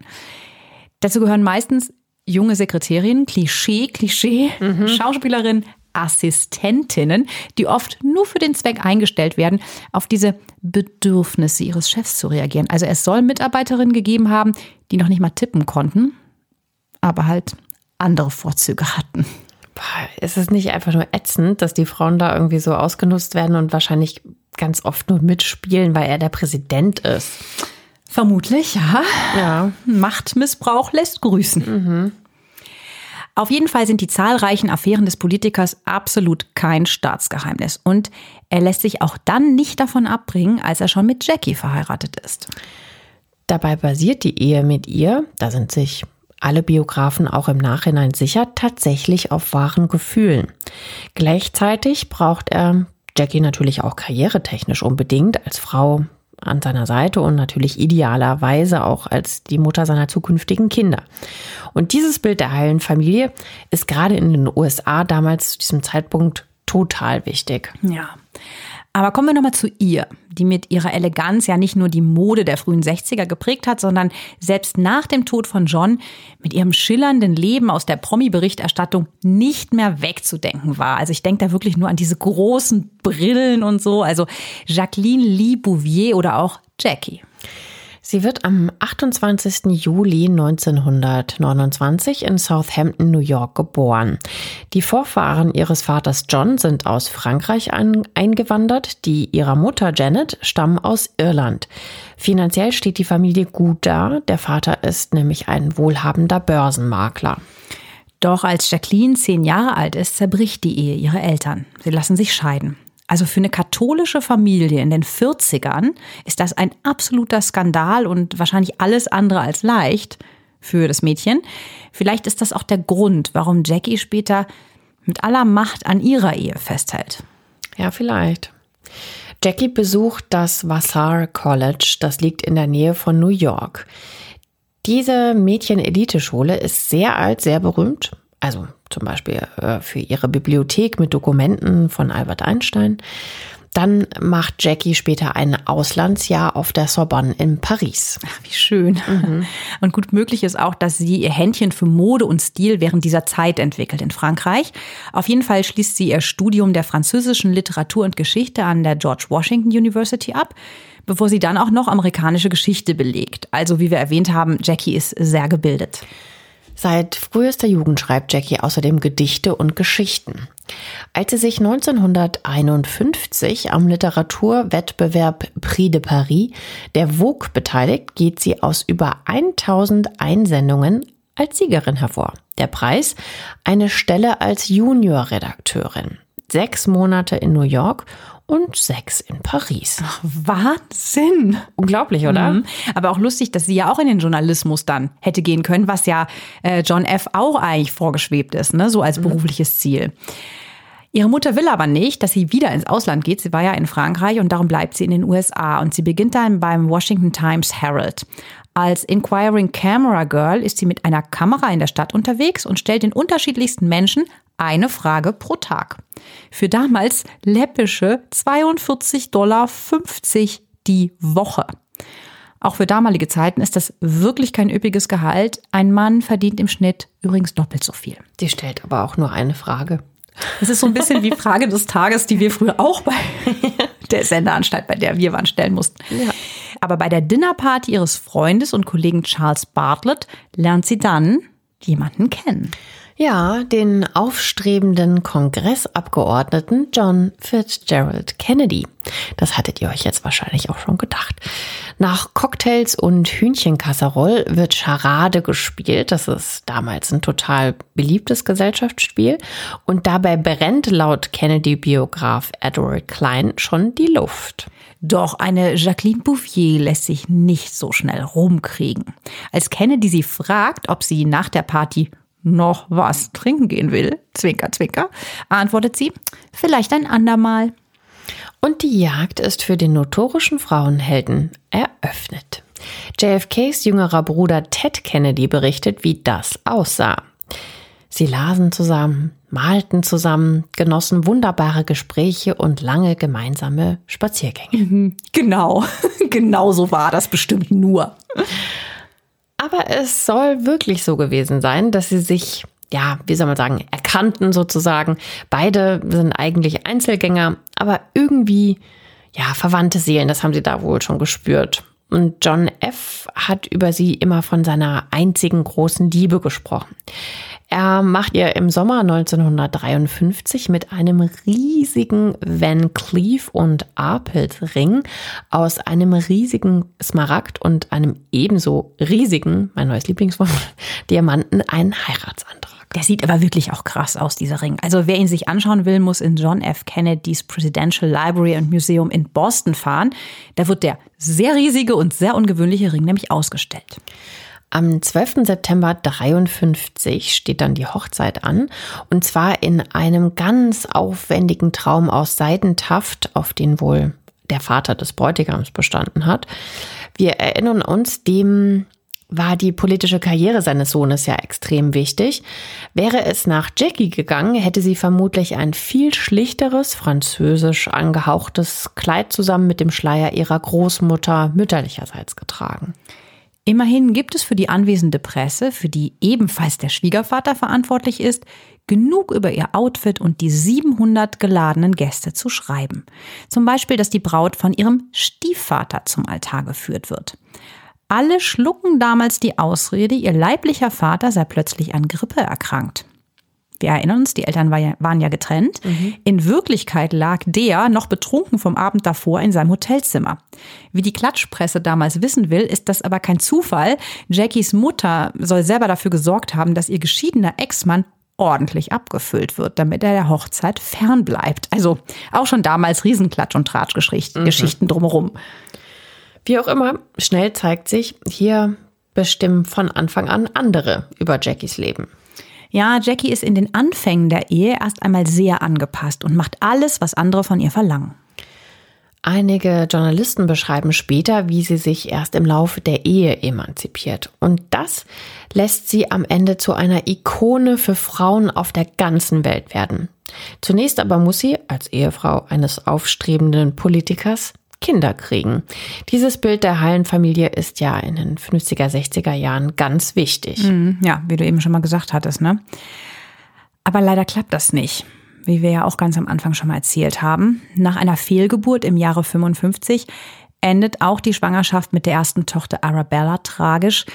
Dazu gehören meistens junge Sekretärinnen, Klischee, Klischee, mhm. Schauspielerinnen, Assistentinnen, die oft nur für den Zweck eingestellt werden, auf diese Bedürfnisse ihres Chefs zu reagieren. Also es soll Mitarbeiterinnen gegeben haben, die noch nicht mal tippen konnten, aber halt andere Vorzüge hatten
ist es nicht einfach nur ätzend, dass die Frauen da irgendwie so ausgenutzt werden und wahrscheinlich ganz oft nur mitspielen, weil er der Präsident ist?
Vermutlich, ja. Ja. Machtmissbrauch lässt grüßen. Mhm. Auf jeden Fall sind die zahlreichen Affären des Politikers absolut kein Staatsgeheimnis. Und er lässt sich auch dann nicht davon abbringen, als er schon mit Jackie verheiratet ist.
Dabei basiert die Ehe mit ihr, da sind sich alle Biografen auch im Nachhinein sicher, tatsächlich auf wahren Gefühlen. Gleichzeitig braucht er Jackie natürlich auch karrieretechnisch unbedingt als Frau an seiner Seite und natürlich idealerweise auch als die Mutter seiner zukünftigen Kinder. Und dieses Bild der heilen Familie ist gerade in den USA damals zu diesem Zeitpunkt total wichtig.
Ja. Aber kommen wir nochmal zu ihr, die mit ihrer Eleganz ja nicht nur die Mode der frühen 60er geprägt hat, sondern selbst nach dem Tod von John mit ihrem schillernden Leben aus der Promi-Berichterstattung nicht mehr wegzudenken war. Also ich denke da wirklich nur an diese großen Brillen und so. Also Jacqueline Lee Bouvier oder auch Jackie.
Sie wird am 28. Juli 1929 in Southampton, New York geboren. Die Vorfahren ihres Vaters John sind aus Frankreich eingewandert, die ihrer Mutter Janet stammen aus Irland. Finanziell steht die Familie gut da, der Vater ist nämlich ein wohlhabender Börsenmakler.
Doch als Jacqueline zehn Jahre alt ist, zerbricht die Ehe ihrer Eltern. Sie lassen sich scheiden. Also für eine katholische Familie in den 40ern ist das ein absoluter Skandal und wahrscheinlich alles andere als leicht für das Mädchen. Vielleicht ist das auch der Grund, warum Jackie später mit aller Macht an ihrer Ehe festhält.
Ja, vielleicht. Jackie besucht das Vassar College, das liegt in der Nähe von New York. Diese Mädchen-Eliteschule ist sehr alt, sehr berühmt also zum Beispiel äh, für ihre Bibliothek mit Dokumenten von Albert Einstein. Dann macht Jackie später ein Auslandsjahr auf der Sorbonne in Paris.
Ach, wie schön. Mhm. Und gut möglich ist auch, dass sie ihr Händchen für Mode und Stil während dieser Zeit entwickelt in Frankreich. Auf jeden Fall schließt sie ihr Studium der französischen Literatur und Geschichte an der George Washington University ab, bevor sie dann auch noch amerikanische Geschichte belegt. Also wie wir erwähnt haben, Jackie ist sehr gebildet.
Seit frühester Jugend schreibt Jackie außerdem Gedichte und Geschichten. Als sie sich 1951 am Literaturwettbewerb Prix de Paris der Vogue beteiligt, geht sie aus über 1000 Einsendungen als Siegerin hervor. Der Preis? Eine Stelle als Juniorredakteurin. Sechs Monate in New York und sechs in Paris.
Ach, Wahnsinn!
Unglaublich, oder? Mhm.
Aber auch lustig, dass sie ja auch in den Journalismus dann hätte gehen können, was ja äh, John F. auch eigentlich vorgeschwebt ist, ne? so als mhm. berufliches Ziel. Ihre Mutter will aber nicht, dass sie wieder ins Ausland geht. Sie war ja in Frankreich und darum bleibt sie in den USA. Und sie beginnt dann beim Washington Times Herald. Als Inquiring Camera Girl ist sie mit einer Kamera in der Stadt unterwegs und stellt den unterschiedlichsten Menschen eine Frage pro Tag. Für damals läppische 42,50 Dollar die Woche. Auch für damalige Zeiten ist das wirklich kein üppiges Gehalt. Ein Mann verdient im Schnitt übrigens doppelt so viel.
Die stellt aber auch nur eine Frage.
Das ist so ein bisschen wie Frage des Tages, die wir früher auch bei (laughs) der Sendeanstalt, bei der wir waren, stellen mussten. Ja. Aber bei der Dinnerparty ihres Freundes und Kollegen Charles Bartlett lernt sie dann jemanden kennen.
Ja, den aufstrebenden Kongressabgeordneten John Fitzgerald Kennedy. Das hattet ihr euch jetzt wahrscheinlich auch schon gedacht. Nach Cocktails und Hühnchenkasserol wird Charade gespielt. Das ist damals ein total beliebtes Gesellschaftsspiel. Und dabei brennt laut Kennedy-Biograf Edward Klein schon die Luft.
Doch eine Jacqueline Bouffier lässt sich nicht so schnell rumkriegen. Als Kennedy sie fragt, ob sie nach der Party noch was trinken gehen will, zwinker, zwinker, antwortet sie, vielleicht ein andermal.
Und die Jagd ist für den notorischen Frauenhelden eröffnet. JFKs jüngerer Bruder Ted Kennedy berichtet, wie das aussah. Sie lasen zusammen, malten zusammen, genossen wunderbare Gespräche und lange gemeinsame Spaziergänge.
Mhm, genau, (laughs) genau so war das bestimmt nur.
Aber es soll wirklich so gewesen sein, dass sie sich, ja, wie soll man sagen, erkannten sozusagen. Beide sind eigentlich Einzelgänger, aber irgendwie, ja, verwandte Seelen, das haben sie da wohl schon gespürt. Und John F. hat über sie immer von seiner einzigen großen Liebe gesprochen. Er macht ihr im Sommer 1953 mit einem riesigen Van Cleef und Arpels Ring aus einem riesigen Smaragd und einem ebenso riesigen, mein neues Lieblingswort, (laughs) Diamanten einen Heiratsantrag.
Der sieht aber wirklich auch krass aus, dieser Ring. Also wer ihn sich anschauen will, muss in John F. Kennedys Presidential Library and Museum in Boston fahren. Da wird der sehr riesige und sehr ungewöhnliche Ring nämlich ausgestellt.
Am 12. September 53 steht dann die Hochzeit an und zwar in einem ganz aufwendigen Traum aus Seidentaft, auf den wohl der Vater des Bräutigams bestanden hat. Wir erinnern uns, dem war die politische Karriere seines Sohnes ja extrem wichtig. Wäre es nach Jackie gegangen, hätte sie vermutlich ein viel schlichteres, französisch angehauchtes Kleid zusammen mit dem Schleier ihrer Großmutter mütterlicherseits getragen.
Immerhin gibt es für die anwesende Presse, für die ebenfalls der Schwiegervater verantwortlich ist, genug über ihr Outfit und die 700 geladenen Gäste zu schreiben. Zum Beispiel, dass die Braut von ihrem Stiefvater zum Altar geführt wird. Alle schlucken damals die Ausrede, ihr leiblicher Vater sei plötzlich an Grippe erkrankt. Wir erinnern uns, die Eltern waren ja getrennt. Mhm. In Wirklichkeit lag der noch betrunken vom Abend davor in seinem Hotelzimmer. Wie die Klatschpresse damals wissen will, ist das aber kein Zufall. Jackies Mutter soll selber dafür gesorgt haben, dass ihr geschiedener Ex-Mann ordentlich abgefüllt wird, damit er der Hochzeit fernbleibt. Also auch schon damals Riesenklatsch- und Tratschgeschichten mhm. drumherum.
Wie auch immer, schnell zeigt sich, hier bestimmen von Anfang an andere über Jackies Leben.
Ja, Jackie ist in den Anfängen der Ehe erst einmal sehr angepasst und macht alles, was andere von ihr verlangen.
Einige Journalisten beschreiben später, wie sie sich erst im Laufe der Ehe emanzipiert. Und das lässt sie am Ende zu einer Ikone für Frauen auf der ganzen Welt werden. Zunächst aber muss sie als Ehefrau eines aufstrebenden Politikers Kinder kriegen. Dieses Bild der heilen Familie ist ja in den 50er, 60er Jahren ganz wichtig.
Mhm, ja, wie du eben schon mal gesagt hattest, ne? Aber leider klappt das nicht. Wie wir ja auch ganz am Anfang schon mal erzählt haben. Nach einer Fehlgeburt im Jahre 55 endet auch die Schwangerschaft mit der ersten Tochter Arabella tragisch,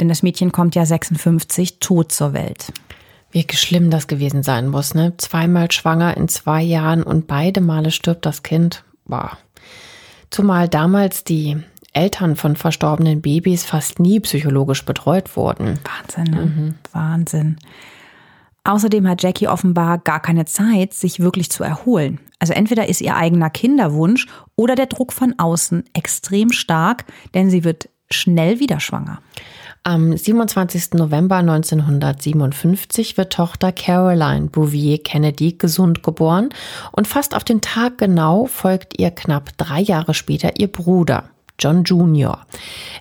denn das Mädchen kommt ja 56 tot zur Welt.
Wie schlimm das gewesen sein muss, ne? Zweimal schwanger in zwei Jahren und beide Male stirbt das Kind. Boah. Zumal damals die Eltern von verstorbenen Babys fast nie psychologisch betreut wurden.
Wahnsinn, ne? Mhm. Wahnsinn. Außerdem hat Jackie offenbar gar keine Zeit, sich wirklich zu erholen. Also entweder ist ihr eigener Kinderwunsch oder der Druck von außen extrem stark, denn sie wird schnell wieder schwanger.
Am 27. November 1957 wird Tochter Caroline Bouvier Kennedy gesund geboren und fast auf den Tag genau folgt ihr knapp drei Jahre später ihr Bruder. John Jr.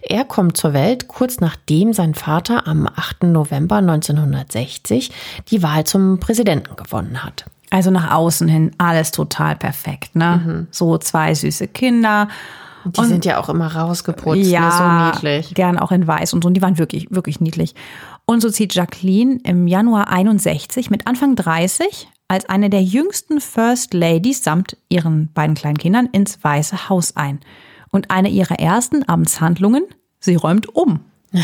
Er kommt zur Welt kurz nachdem sein Vater am 8. November 1960 die Wahl zum Präsidenten gewonnen hat.
Also nach außen hin alles total perfekt, ne? Mhm. So zwei süße Kinder
die und, sind ja auch immer rausgeputzt, ja, ne? so niedlich.
Gern auch in weiß und so. Und die waren wirklich, wirklich niedlich. Und so zieht Jacqueline im Januar 61 mit Anfang 30 als eine der jüngsten First Ladies samt ihren beiden kleinen Kindern ins Weiße Haus ein. Und eine ihrer ersten Amtshandlungen, sie räumt um. (laughs)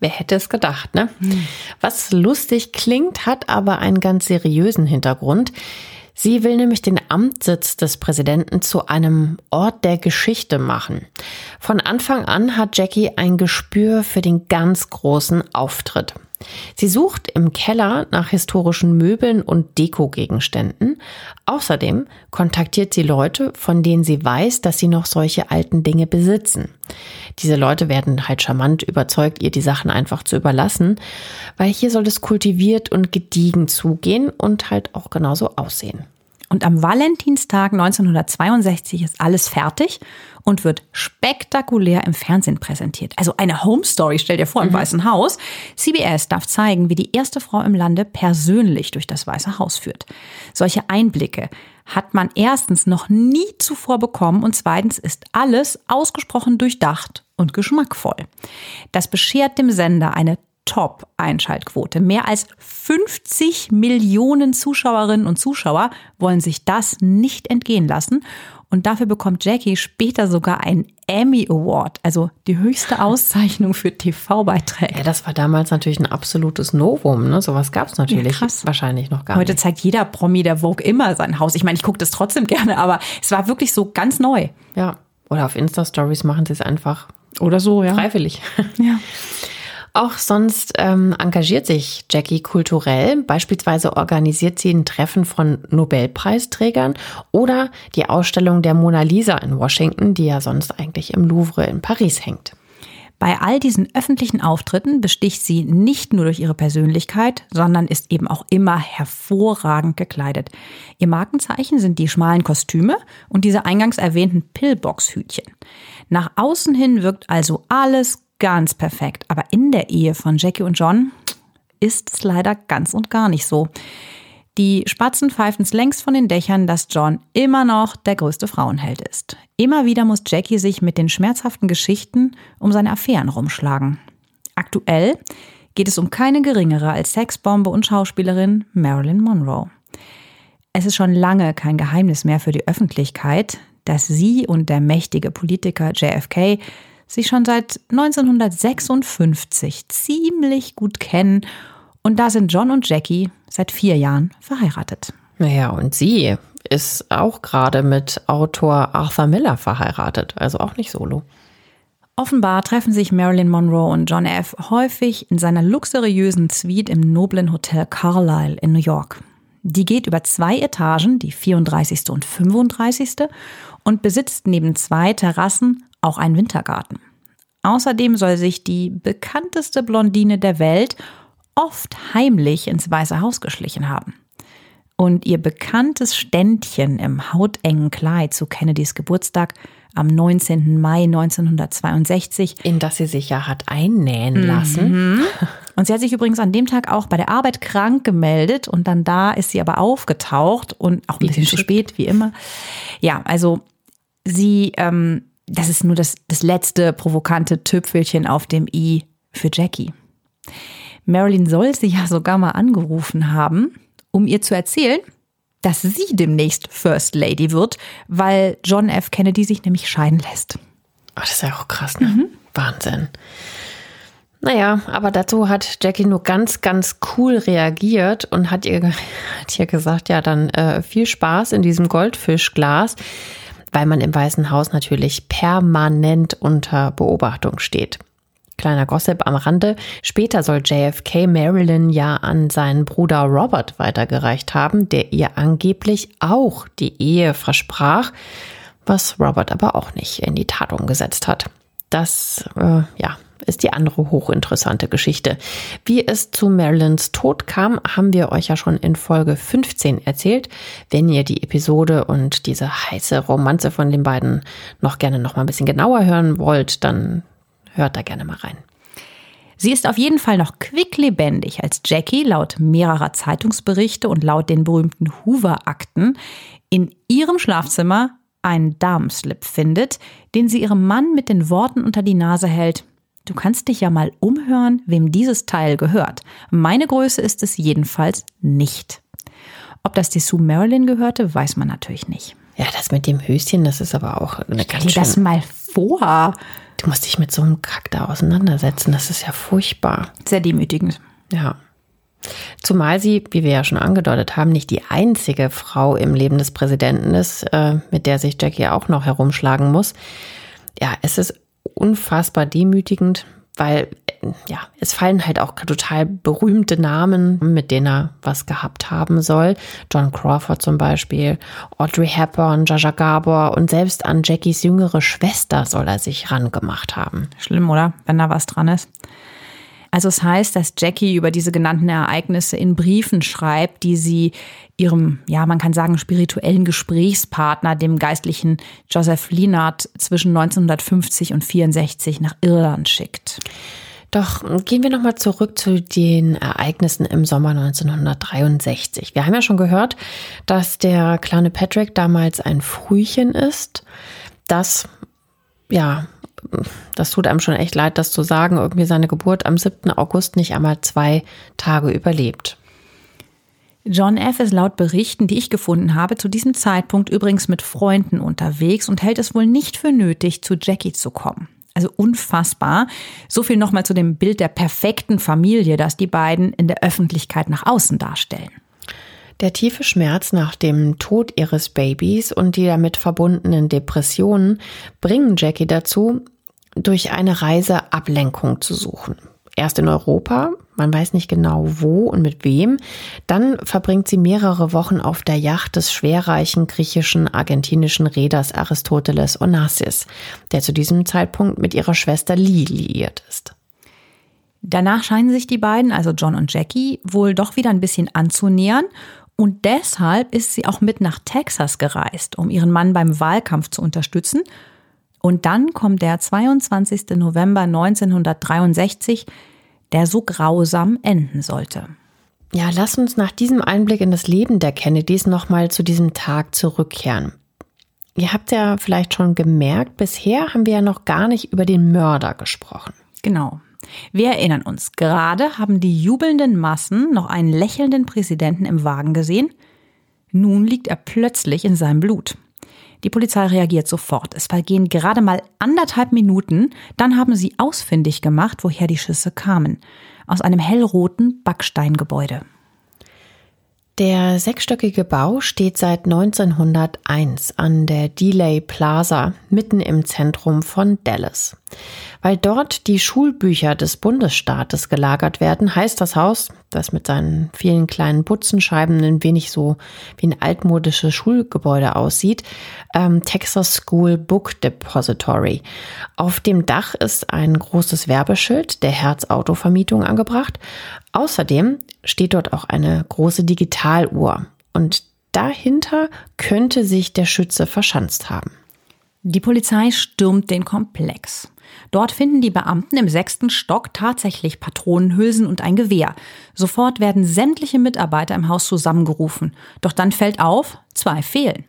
Wer hätte es gedacht, ne? Hm. Was lustig klingt, hat aber einen ganz seriösen Hintergrund. Sie will nämlich den Amtssitz des Präsidenten zu einem Ort der Geschichte machen. Von Anfang an hat Jackie ein Gespür für den ganz großen Auftritt. Sie sucht im Keller nach historischen Möbeln und Dekogegenständen. Außerdem kontaktiert sie Leute, von denen sie weiß, dass sie noch solche alten Dinge besitzen. Diese Leute werden halt charmant überzeugt, ihr die Sachen einfach zu überlassen, weil hier soll es kultiviert und gediegen zugehen und halt auch genauso aussehen.
Und am Valentinstag 1962 ist alles fertig und wird spektakulär im Fernsehen präsentiert. Also eine Home Story, stell dir vor, im mhm. Weißen Haus. CBS darf zeigen, wie die erste Frau im Lande persönlich durch das Weiße Haus führt. Solche Einblicke hat man erstens noch nie zuvor bekommen und zweitens ist alles ausgesprochen durchdacht und geschmackvoll. Das beschert dem Sender eine Top-Einschaltquote. Mehr als 50 Millionen Zuschauerinnen und Zuschauer wollen sich das nicht entgehen lassen. Und dafür bekommt Jackie später sogar einen Emmy Award, also die höchste (laughs) Auszeichnung für TV-Beiträge.
Ja, das war damals natürlich ein absolutes Novum. Ne? Sowas gab es natürlich ja, wahrscheinlich noch gar
Heute
nicht.
Heute zeigt jeder Promi der Vogue immer sein Haus. Ich meine, ich gucke das trotzdem gerne, aber es war wirklich so ganz neu.
Ja, oder auf Insta-Stories machen sie es einfach. Oder so, ja.
Freiwillig. Ja. (laughs)
Auch sonst ähm, engagiert sich Jackie kulturell. Beispielsweise organisiert sie ein Treffen von Nobelpreisträgern oder die Ausstellung der Mona Lisa in Washington, die ja sonst eigentlich im Louvre in Paris hängt.
Bei all diesen öffentlichen Auftritten besticht sie nicht nur durch ihre Persönlichkeit, sondern ist eben auch immer hervorragend gekleidet. Ihr Markenzeichen sind die schmalen Kostüme und diese eingangs erwähnten Pillbox-Hütchen. Nach außen hin wirkt also alles ganz perfekt, aber in der Ehe von Jackie und John ist es leider ganz und gar nicht so. Die Spatzen pfeifen es längst von den Dächern, dass John immer noch der größte Frauenheld ist. Immer wieder muss Jackie sich mit den schmerzhaften Geschichten um seine Affären rumschlagen. Aktuell geht es um keine geringere als Sexbombe und Schauspielerin Marilyn Monroe. Es ist schon lange kein Geheimnis mehr für die Öffentlichkeit, dass sie und der mächtige Politiker JFK sich schon seit 1956 ziemlich gut kennen und da sind John und Jackie seit vier Jahren verheiratet.
Naja, und sie ist auch gerade mit Autor Arthur Miller verheiratet, also auch nicht solo.
Offenbar treffen sich Marilyn Monroe und John F. häufig in seiner luxuriösen Suite im noblen Hotel Carlyle in New York. Die geht über zwei Etagen, die 34. und 35. und besitzt neben zwei Terrassen auch einen Wintergarten. Außerdem soll sich die bekannteste Blondine der Welt oft heimlich ins Weiße Haus geschlichen haben. Und ihr bekanntes Ständchen im hautengen Kleid zu Kennedys Geburtstag am 19. Mai 1962.
In das sie sich ja hat einnähen lassen.
Mhm. (laughs) Und sie hat sich übrigens an dem Tag auch bei der Arbeit krank gemeldet und dann da ist sie aber aufgetaucht und auch ein bisschen zu spät, wie immer. Ja, also sie, ähm, das ist nur das, das letzte provokante Tüpfelchen auf dem i für Jackie. Marilyn soll sie ja sogar mal angerufen haben, um ihr zu erzählen, dass sie demnächst First Lady wird, weil John F. Kennedy sich nämlich scheiden lässt.
Ach, das ist ja auch krass, ne? Mhm. Wahnsinn. Naja, aber dazu hat Jackie nur ganz, ganz cool reagiert und hat ihr, (laughs) hat ihr gesagt, ja, dann äh, viel Spaß in diesem Goldfischglas, weil man im Weißen Haus natürlich permanent unter Beobachtung steht. Kleiner Gossip am Rande. Später soll JFK Marilyn ja an seinen Bruder Robert weitergereicht haben, der ihr angeblich auch die Ehe versprach, was Robert aber auch nicht in die Tat umgesetzt hat. Das, äh, ja, ist die andere hochinteressante Geschichte. Wie es zu Marilyns Tod kam, haben wir euch ja schon in Folge 15 erzählt. Wenn ihr die Episode und diese heiße Romanze von den beiden noch gerne noch mal ein bisschen genauer hören wollt, dann Hört da gerne mal rein.
Sie ist auf jeden Fall noch quicklebendig, als Jackie laut mehrerer Zeitungsberichte und laut den berühmten Hoover-Akten in ihrem Schlafzimmer einen Damenslip findet, den sie ihrem Mann mit den Worten unter die Nase hält. Du kannst dich ja mal umhören, wem dieses Teil gehört. Meine Größe ist es jedenfalls nicht. Ob das die Sue Marilyn gehörte, weiß man natürlich nicht.
Ja, das mit dem Höschen, das ist aber auch eine
ganz Stell dir das mal vor.
Du musst dich mit so einem Kack da auseinandersetzen. Das ist ja furchtbar.
Sehr demütigend.
Ja. Zumal sie, wie wir ja schon angedeutet haben, nicht die einzige Frau im Leben des Präsidenten ist, äh, mit der sich Jackie auch noch herumschlagen muss. Ja, es ist unfassbar demütigend, weil ja, es fallen halt auch total berühmte Namen, mit denen er was gehabt haben soll. John Crawford zum Beispiel, Audrey Hepburn, Jaja Gabor und selbst an Jackies jüngere Schwester soll er sich rangemacht haben.
Schlimm, oder? Wenn da was dran ist. Also es heißt, dass Jackie über diese genannten Ereignisse in Briefen schreibt, die sie ihrem, ja, man kann sagen, spirituellen Gesprächspartner, dem geistlichen Joseph Linard, zwischen 1950 und 64 nach Irland schickt.
Doch gehen wir nochmal zurück zu den Ereignissen im Sommer 1963. Wir haben ja schon gehört, dass der kleine Patrick damals ein Frühchen ist. Das, ja, das tut einem schon echt leid, das zu sagen, irgendwie seine Geburt am 7. August nicht einmal zwei Tage überlebt.
John F. ist laut Berichten, die ich gefunden habe, zu diesem Zeitpunkt übrigens mit Freunden unterwegs und hält es wohl nicht für nötig, zu Jackie zu kommen. Also unfassbar. So viel nochmal zu dem Bild der perfekten Familie, das die beiden in der Öffentlichkeit nach außen darstellen.
Der tiefe Schmerz nach dem Tod ihres Babys und die damit verbundenen Depressionen bringen Jackie dazu, durch eine Reise Ablenkung zu suchen. Erst in Europa, man weiß nicht genau wo und mit wem. Dann verbringt sie mehrere Wochen auf der Yacht des schwerreichen griechischen, argentinischen Reeders Aristoteles Onassis, der zu diesem Zeitpunkt mit ihrer Schwester Lee liiert ist.
Danach scheinen sich die beiden, also John und Jackie, wohl doch wieder ein bisschen anzunähern. Und deshalb ist sie auch mit nach Texas gereist, um ihren Mann beim Wahlkampf zu unterstützen. Und dann kommt der 22. November 1963, der so grausam enden sollte.
Ja, lass uns nach diesem Einblick in das Leben der Kennedys nochmal zu diesem Tag zurückkehren. Ihr habt ja vielleicht schon gemerkt, bisher haben wir ja noch gar nicht über den Mörder gesprochen.
Genau. Wir erinnern uns, gerade haben die jubelnden Massen noch einen lächelnden Präsidenten im Wagen gesehen. Nun liegt er plötzlich in seinem Blut. Die Polizei reagiert sofort. Es vergehen gerade mal anderthalb Minuten. Dann haben sie ausfindig gemacht, woher die Schüsse kamen. Aus einem hellroten Backsteingebäude.
Der sechsstöckige Bau steht seit 1901 an der Delay Plaza mitten im Zentrum von Dallas. Weil dort die Schulbücher des Bundesstaates gelagert werden, heißt das Haus, das mit seinen vielen kleinen Butzenscheiben ein wenig so wie ein altmodisches Schulgebäude aussieht, ähm, Texas School Book Depository. Auf dem Dach ist ein großes Werbeschild der Herz Autovermietung angebracht. Außerdem steht dort auch eine große Digitaluhr und dahinter könnte sich der Schütze verschanzt haben.
Die Polizei stürmt den Komplex. Dort finden die Beamten im sechsten Stock tatsächlich Patronenhülsen und ein Gewehr. Sofort werden sämtliche Mitarbeiter im Haus zusammengerufen. Doch dann fällt auf, zwei fehlen.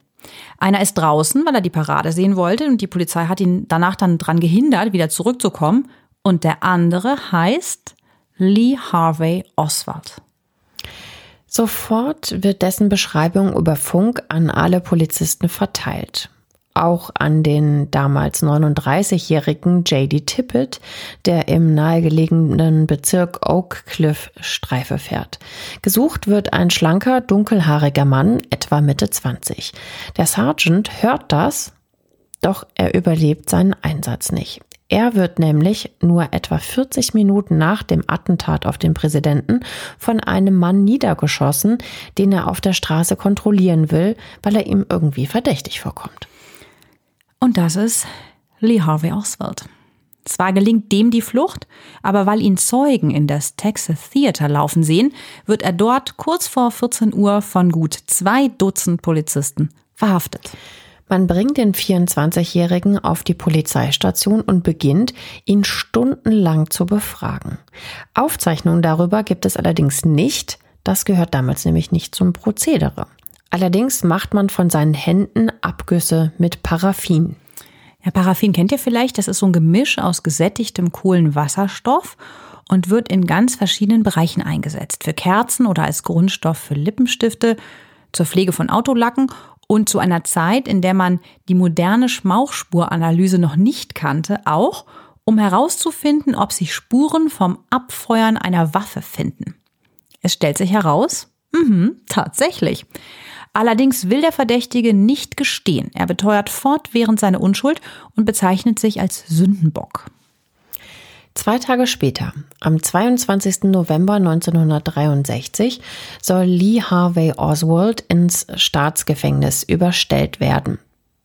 Einer ist draußen, weil er die Parade sehen wollte und die Polizei hat ihn danach dann dran gehindert, wieder zurückzukommen. Und der andere heißt Lee Harvey Oswald.
Sofort wird dessen Beschreibung über Funk an alle Polizisten verteilt. Auch an den damals 39-jährigen J.D. Tippett, der im nahegelegenen Bezirk Oak Cliff Streife fährt. Gesucht wird ein schlanker, dunkelhaariger Mann, etwa Mitte 20. Der Sergeant hört das, doch er überlebt seinen Einsatz nicht. Er wird nämlich nur etwa 40 Minuten nach dem Attentat auf den Präsidenten von einem Mann niedergeschossen, den er auf der Straße kontrollieren will, weil er ihm irgendwie verdächtig vorkommt.
Und das ist Lee Harvey Oswald. Zwar gelingt dem die Flucht, aber weil ihn Zeugen in das Texas Theater laufen sehen, wird er dort kurz vor 14 Uhr von gut zwei Dutzend Polizisten verhaftet.
Man bringt den 24-Jährigen auf die Polizeistation und beginnt, ihn stundenlang zu befragen. Aufzeichnungen darüber gibt es allerdings nicht, das gehört damals nämlich nicht zum Prozedere. Allerdings macht man von seinen Händen Abgüsse mit Paraffin.
Ja, Paraffin kennt ihr vielleicht, das ist so ein Gemisch aus gesättigtem Kohlenwasserstoff und wird in ganz verschiedenen Bereichen eingesetzt. Für Kerzen oder als Grundstoff für Lippenstifte, zur Pflege von Autolacken und zu einer Zeit, in der man die moderne Schmauchspuranalyse noch nicht kannte, auch um herauszufinden, ob sich Spuren vom Abfeuern einer Waffe finden. Es stellt sich heraus, mh, tatsächlich. Allerdings will der Verdächtige nicht gestehen. Er beteuert fortwährend seine Unschuld und bezeichnet sich als Sündenbock.
Zwei Tage später, am 22. November 1963, soll Lee Harvey Oswald ins Staatsgefängnis überstellt werden.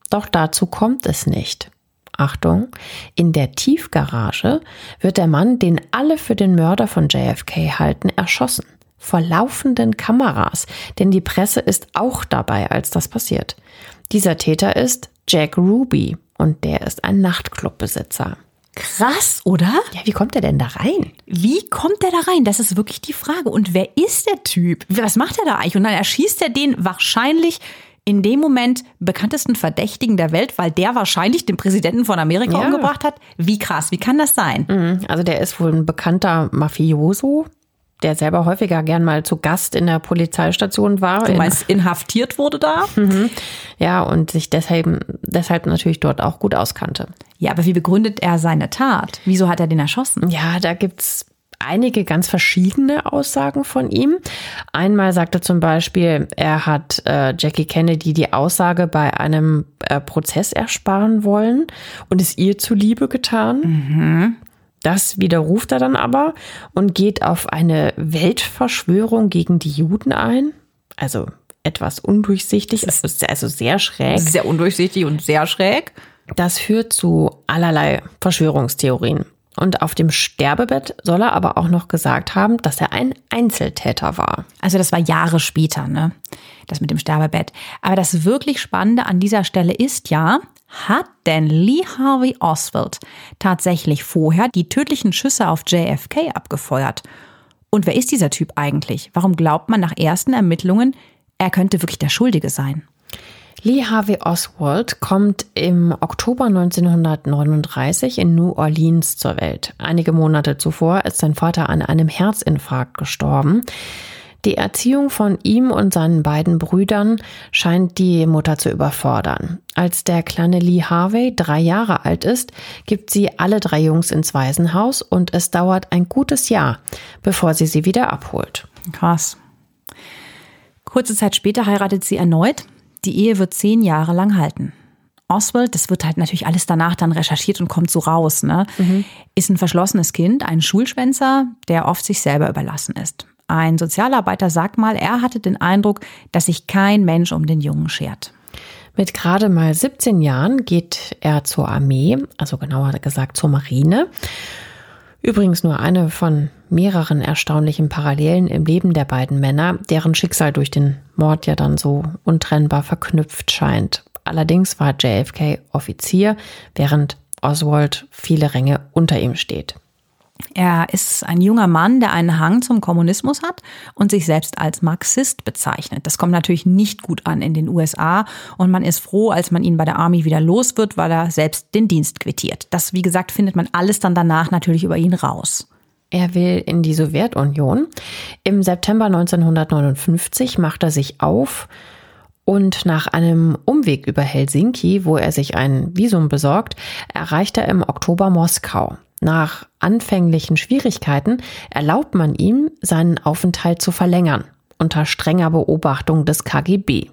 Doch dazu kommt es nicht. Achtung, in der Tiefgarage wird der Mann, den alle für den Mörder von JFK halten, erschossen. Vor laufenden Kameras, denn die Presse ist auch dabei, als das passiert. Dieser Täter ist Jack Ruby und der ist ein Nachtclubbesitzer.
Krass, oder?
Ja, wie kommt er denn da rein?
Wie kommt er da rein? Das ist wirklich die Frage. Und wer ist der Typ? Was macht er da eigentlich? Und dann erschießt er den wahrscheinlich in dem Moment bekanntesten Verdächtigen der Welt, weil der wahrscheinlich den Präsidenten von Amerika ja. umgebracht hat. Wie krass, wie kann das sein?
Mhm. Also der ist wohl ein bekannter Mafioso, der selber häufiger gern mal zu Gast in der Polizeistation war.
Du meinst, inhaftiert wurde da?
Mhm. Ja, und sich deshalb, deshalb natürlich dort auch gut auskannte.
Ja, aber wie begründet er seine Tat? Wieso hat er den erschossen?
Ja, da gibt's einige ganz verschiedene Aussagen von ihm. Einmal sagte zum Beispiel, er hat äh, Jackie Kennedy die Aussage bei einem äh, Prozess ersparen wollen und es ihr zuliebe getan.
Mhm.
Das widerruft er dann aber und geht auf eine Weltverschwörung gegen die Juden ein. Also etwas undurchsichtig, also sehr schräg.
Sehr undurchsichtig und sehr schräg.
Das führt zu allerlei Verschwörungstheorien. Und auf dem Sterbebett soll er aber auch noch gesagt haben, dass er ein Einzeltäter war.
Also das war Jahre später, ne? Das mit dem Sterbebett. Aber das wirklich Spannende an dieser Stelle ist ja, hat denn Lee Harvey Oswald tatsächlich vorher die tödlichen Schüsse auf JFK abgefeuert? Und wer ist dieser Typ eigentlich? Warum glaubt man nach ersten Ermittlungen, er könnte wirklich der Schuldige sein?
Lee Harvey Oswald kommt im Oktober 1939 in New Orleans zur Welt. Einige Monate zuvor ist sein Vater an einem Herzinfarkt gestorben. Die Erziehung von ihm und seinen beiden Brüdern scheint die Mutter zu überfordern. Als der kleine Lee Harvey drei Jahre alt ist, gibt sie alle drei Jungs ins Waisenhaus und es dauert ein gutes Jahr, bevor sie sie wieder abholt.
Krass. Kurze Zeit später heiratet sie erneut die Ehe wird zehn Jahre lang halten. Oswald, das wird halt natürlich alles danach dann recherchiert und kommt so raus, ne? Mhm. Ist ein verschlossenes Kind, ein Schulschwänzer, der oft sich selber überlassen ist. Ein Sozialarbeiter sagt mal, er hatte den Eindruck, dass sich kein Mensch um den Jungen schert.
Mit gerade mal 17 Jahren geht er zur Armee, also genauer gesagt zur Marine. Übrigens nur eine von mehreren erstaunlichen Parallelen im Leben der beiden Männer, deren Schicksal durch den Mord ja dann so untrennbar verknüpft scheint. Allerdings war JFK Offizier, während Oswald viele Ränge unter ihm steht.
Er ist ein junger Mann, der einen Hang zum Kommunismus hat und sich selbst als Marxist bezeichnet. Das kommt natürlich nicht gut an in den USA und man ist froh, als man ihn bei der Army wieder los wird, weil er selbst den Dienst quittiert. Das, wie gesagt, findet man alles dann danach natürlich über ihn raus.
Er will in die Sowjetunion. Im September 1959 macht er sich auf und nach einem Umweg über Helsinki, wo er sich ein Visum besorgt, erreicht er im Oktober Moskau. Nach anfänglichen Schwierigkeiten erlaubt man ihm, seinen Aufenthalt zu verlängern unter strenger Beobachtung des KGB.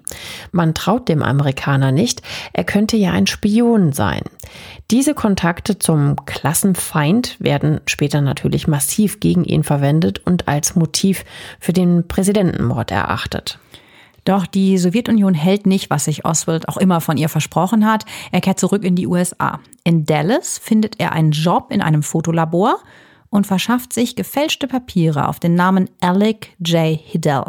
Man traut dem Amerikaner nicht, er könnte ja ein Spion sein. Diese Kontakte zum Klassenfeind werden später natürlich massiv gegen ihn verwendet und als Motiv für den Präsidentenmord erachtet.
Doch die Sowjetunion hält nicht, was sich Oswald auch immer von ihr versprochen hat. Er kehrt zurück in die USA. In Dallas findet er einen Job in einem Fotolabor und verschafft sich gefälschte Papiere auf den Namen Alec J. Hidell.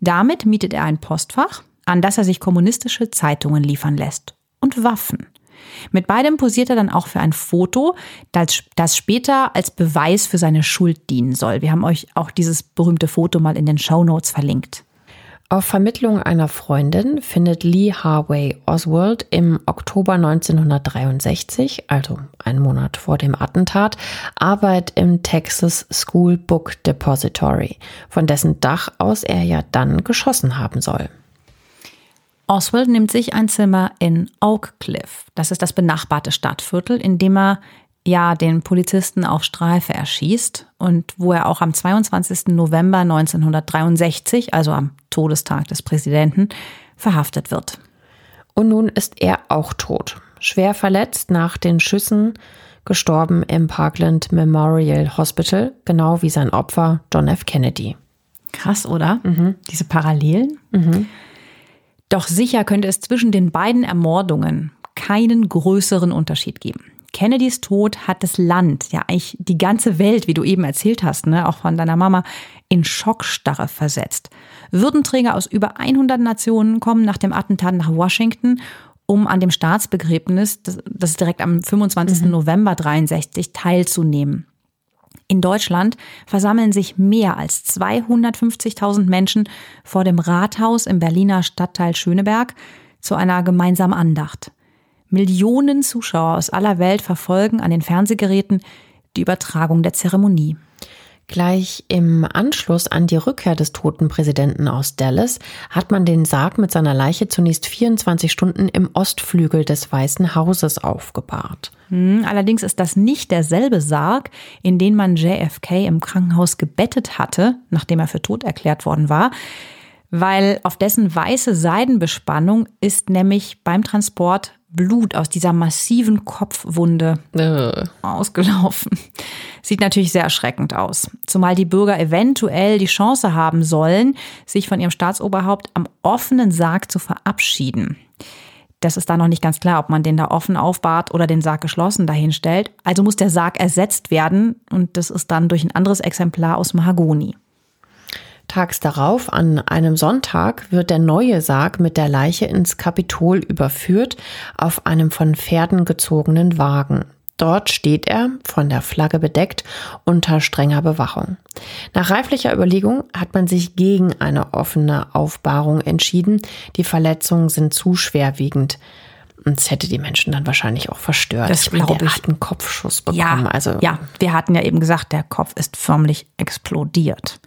Damit mietet er ein Postfach, an das er sich kommunistische Zeitungen liefern lässt und Waffen. Mit beidem posiert er dann auch für ein Foto, das, das später als Beweis für seine Schuld dienen soll. Wir haben euch auch dieses berühmte Foto mal in den Show Notes verlinkt.
Auf Vermittlung einer Freundin findet Lee Harvey Oswald im Oktober 1963, also einen Monat vor dem Attentat, Arbeit im Texas School Book Depository, von dessen Dach aus er ja dann geschossen haben soll.
Oswald nimmt sich ein Zimmer in Oak Cliff. Das ist das benachbarte Stadtviertel, in dem er ja den Polizisten auf Streife erschießt und wo er auch am 22. November 1963, also am Todestag des Präsidenten, verhaftet wird.
Und nun ist er auch tot, schwer verletzt nach den Schüssen, gestorben im Parkland Memorial Hospital, genau wie sein Opfer John F. Kennedy.
Krass, oder? Mhm. Diese Parallelen? Mhm. Doch sicher könnte es zwischen den beiden Ermordungen keinen größeren Unterschied geben. Kennedys Tod hat das Land, ja eigentlich die ganze Welt, wie du eben erzählt hast, ne, auch von deiner Mama, in Schockstarre versetzt. Würdenträger aus über 100 Nationen kommen nach dem Attentat nach Washington, um an dem Staatsbegräbnis, das, das direkt am 25. Mhm. November 63, teilzunehmen. In Deutschland versammeln sich mehr als 250.000 Menschen vor dem Rathaus im Berliner Stadtteil Schöneberg zu einer gemeinsamen Andacht. Millionen Zuschauer aus aller Welt verfolgen an den Fernsehgeräten die Übertragung der Zeremonie.
Gleich im Anschluss an die Rückkehr des toten Präsidenten aus Dallas hat man den Sarg mit seiner Leiche zunächst 24 Stunden im Ostflügel des Weißen Hauses aufgebahrt.
Hm, allerdings ist das nicht derselbe Sarg, in den man JFK im Krankenhaus gebettet hatte, nachdem er für tot erklärt worden war weil auf dessen weiße Seidenbespannung ist nämlich beim Transport Blut aus dieser massiven Kopfwunde äh. ausgelaufen. Sieht natürlich sehr erschreckend aus. Zumal die Bürger eventuell die Chance haben sollen, sich von ihrem Staatsoberhaupt am offenen Sarg zu verabschieden. Das ist da noch nicht ganz klar, ob man den da offen aufbahrt oder den Sarg geschlossen dahinstellt. Also muss der Sarg ersetzt werden und das ist dann durch ein anderes Exemplar aus Mahagoni.
Tags darauf, an einem Sonntag, wird der neue Sarg mit der Leiche ins Kapitol überführt auf einem von Pferden gezogenen Wagen. Dort steht er, von der Flagge bedeckt, unter strenger Bewachung. Nach reiflicher Überlegung hat man sich gegen eine offene Aufbahrung entschieden. Die Verletzungen sind zu schwerwiegend. Und es hätte die Menschen dann wahrscheinlich auch verstört.
Das ich meine,
der ich. hat einen Kopfschuss bekommen.
Ja, also ja, wir hatten ja eben gesagt, der Kopf ist förmlich explodiert.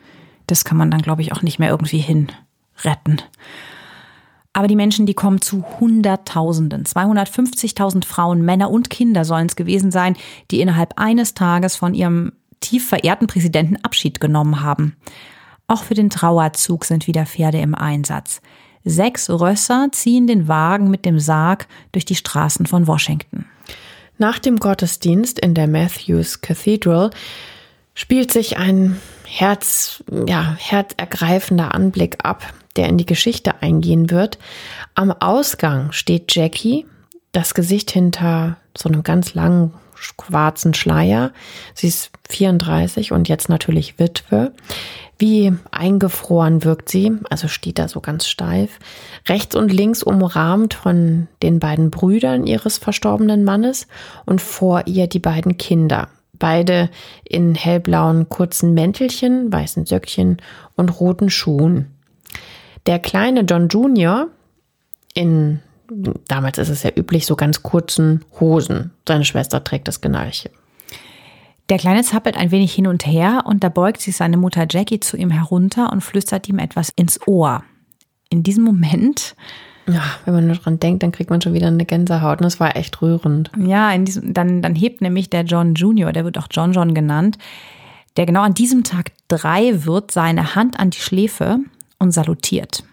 Das kann man dann, glaube ich, auch nicht mehr irgendwie hinretten. Aber die Menschen, die kommen zu Hunderttausenden. 250.000 Frauen, Männer und Kinder sollen es gewesen sein, die innerhalb eines Tages von ihrem tief verehrten Präsidenten Abschied genommen haben. Auch für den Trauerzug sind wieder Pferde im Einsatz. Sechs Rösser ziehen den Wagen mit dem Sarg durch die Straßen von Washington.
Nach dem Gottesdienst in der Matthews Cathedral spielt sich ein Herz, ja, herzergreifender Anblick ab, der in die Geschichte eingehen wird. Am Ausgang steht Jackie, das Gesicht hinter so einem ganz langen schwarzen Schleier. Sie ist 34 und jetzt natürlich Witwe. Wie eingefroren wirkt sie, also steht da so ganz steif. Rechts und links umrahmt von den beiden Brüdern ihres verstorbenen Mannes und vor ihr die beiden Kinder. Beide in hellblauen kurzen Mäntelchen, weißen Söckchen und roten Schuhen. Der kleine John Junior in, damals ist es ja üblich, so ganz kurzen Hosen. Seine Schwester trägt das Genarche.
Der Kleine zappelt ein wenig hin und her und da beugt sich seine Mutter Jackie zu ihm herunter und flüstert ihm etwas ins Ohr. In diesem Moment
ja, wenn man nur dran denkt, dann kriegt man schon wieder eine Gänsehaut. Und das war echt rührend.
Ja, in diesem, dann, dann hebt nämlich der John Junior, der wird auch John John genannt, der genau an diesem Tag drei wird, seine Hand an die Schläfe und salutiert.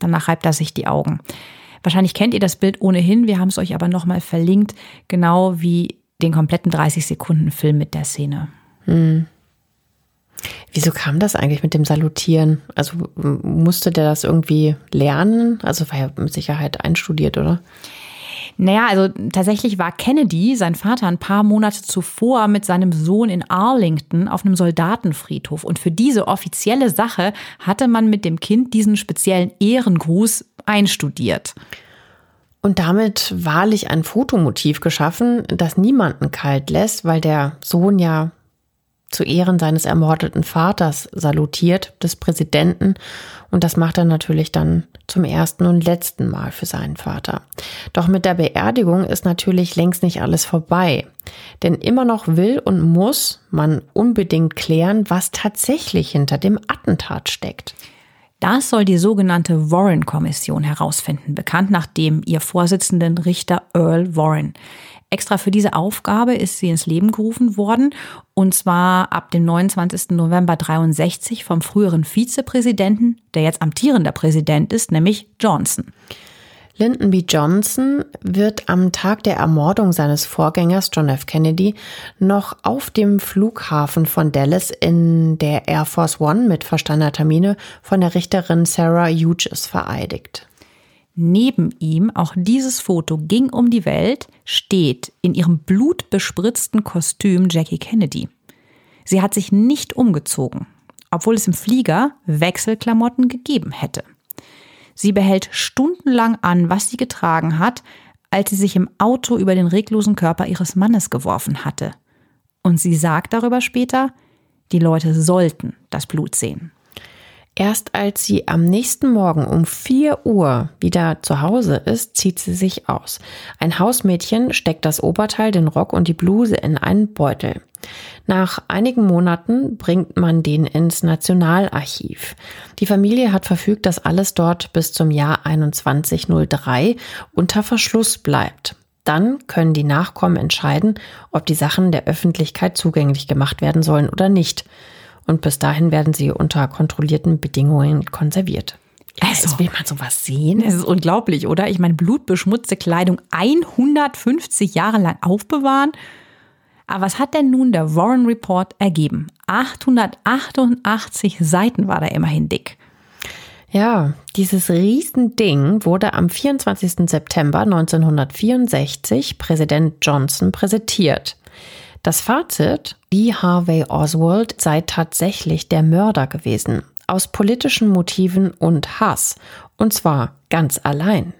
Danach reibt er sich die Augen. Wahrscheinlich kennt ihr das Bild ohnehin, wir haben es euch aber nochmal verlinkt, genau wie den kompletten 30 Sekunden Film mit der Szene. Hm.
Wieso kam das eigentlich mit dem Salutieren? Also musste der das irgendwie lernen? Also war ja mit Sicherheit einstudiert, oder?
Naja, also tatsächlich war Kennedy, sein Vater, ein paar Monate zuvor mit seinem Sohn in Arlington auf einem Soldatenfriedhof. Und für diese offizielle Sache hatte man mit dem Kind diesen speziellen Ehrengruß einstudiert.
Und damit wahrlich ein Fotomotiv geschaffen, das niemanden kalt lässt, weil der Sohn ja zu Ehren seines ermordeten Vaters salutiert, des Präsidenten. Und das macht er natürlich dann zum ersten und letzten Mal für seinen Vater. Doch mit der Beerdigung ist natürlich längst nicht alles vorbei. Denn immer noch will und muss man unbedingt klären, was tatsächlich hinter dem Attentat steckt.
Das soll die sogenannte Warren-Kommission herausfinden, bekannt nach dem ihr Vorsitzenden Richter Earl Warren. Extra für diese Aufgabe ist sie ins Leben gerufen worden, und zwar ab dem 29. November 63 vom früheren Vizepräsidenten, der jetzt amtierender Präsident ist, nämlich Johnson.
Lyndon B. Johnson wird am Tag der Ermordung seines Vorgängers John F. Kennedy noch auf dem Flughafen von Dallas in der Air Force One mit verstandener Mine von der Richterin Sarah Hughes vereidigt.
Neben ihm, auch dieses Foto ging um die Welt, steht in ihrem blutbespritzten Kostüm Jackie Kennedy. Sie hat sich nicht umgezogen, obwohl es im Flieger Wechselklamotten gegeben hätte. Sie behält stundenlang an, was sie getragen hat, als sie sich im Auto über den reglosen Körper ihres Mannes geworfen hatte. Und sie sagt darüber später, die Leute sollten das Blut sehen.
Erst als sie am nächsten Morgen um 4 Uhr wieder zu Hause ist, zieht sie sich aus. Ein Hausmädchen steckt das Oberteil, den Rock und die Bluse in einen Beutel. Nach einigen Monaten bringt man den ins Nationalarchiv. Die Familie hat verfügt, dass alles dort bis zum Jahr 2103 unter Verschluss bleibt. Dann können die Nachkommen entscheiden, ob die Sachen der Öffentlichkeit zugänglich gemacht werden sollen oder nicht und bis dahin werden sie unter kontrollierten Bedingungen konserviert. Ja, also, will man sowas sehen?
Das ist unglaublich, oder? Ich meine, blutbeschmutzte Kleidung 150 Jahre lang aufbewahren. Aber was hat denn nun der Warren Report ergeben? 888 Seiten war da immerhin dick.
Ja, dieses Riesending wurde am 24. September 1964 Präsident Johnson präsentiert. Das Fazit, Lee Harvey Oswald sei tatsächlich der Mörder gewesen, aus politischen Motiven und Hass, und zwar ganz allein.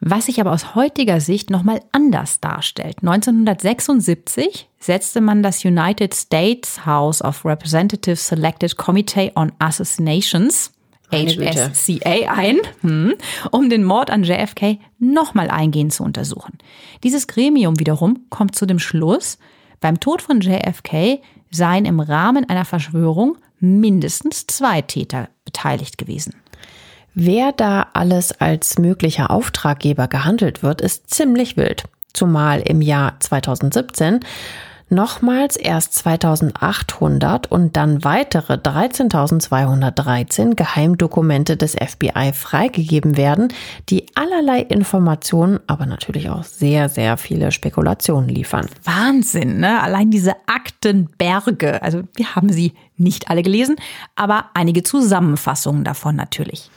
Was sich aber aus heutiger Sicht nochmal anders darstellt. 1976 setzte man das United States House of Representatives Selected Committee on Assassinations HSCA ein, hm, um den Mord an JFK nochmal eingehend zu untersuchen. Dieses Gremium wiederum kommt zu dem Schluss, beim Tod von JFK seien im Rahmen einer Verschwörung mindestens zwei Täter beteiligt gewesen.
Wer da alles als möglicher Auftraggeber gehandelt wird, ist ziemlich wild. Zumal im Jahr 2017 nochmals erst 2800 und dann weitere 13.213 Geheimdokumente des FBI freigegeben werden, die allerlei Informationen, aber natürlich auch sehr, sehr viele Spekulationen liefern.
Wahnsinn, ne? Allein diese Aktenberge. Also wir haben sie nicht alle gelesen, aber einige Zusammenfassungen davon natürlich.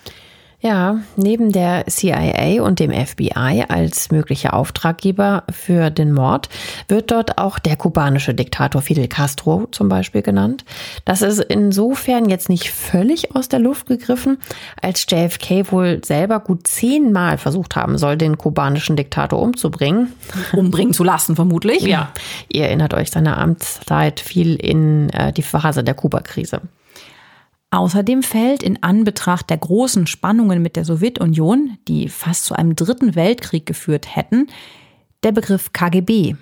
Ja, neben der CIA und dem FBI als möglicher Auftraggeber für den Mord wird dort auch der kubanische Diktator Fidel Castro zum Beispiel genannt. Das ist insofern jetzt nicht völlig aus der Luft gegriffen, als JFK wohl selber gut zehnmal versucht haben soll, den kubanischen Diktator umzubringen. (laughs)
Umbringen zu lassen, vermutlich.
Ja, ihr erinnert euch, seine Amtszeit fiel in äh, die Phase der Kuba-Krise.
Außerdem fällt in Anbetracht der großen Spannungen mit der Sowjetunion, die fast zu einem dritten Weltkrieg geführt hätten, der Begriff KGB.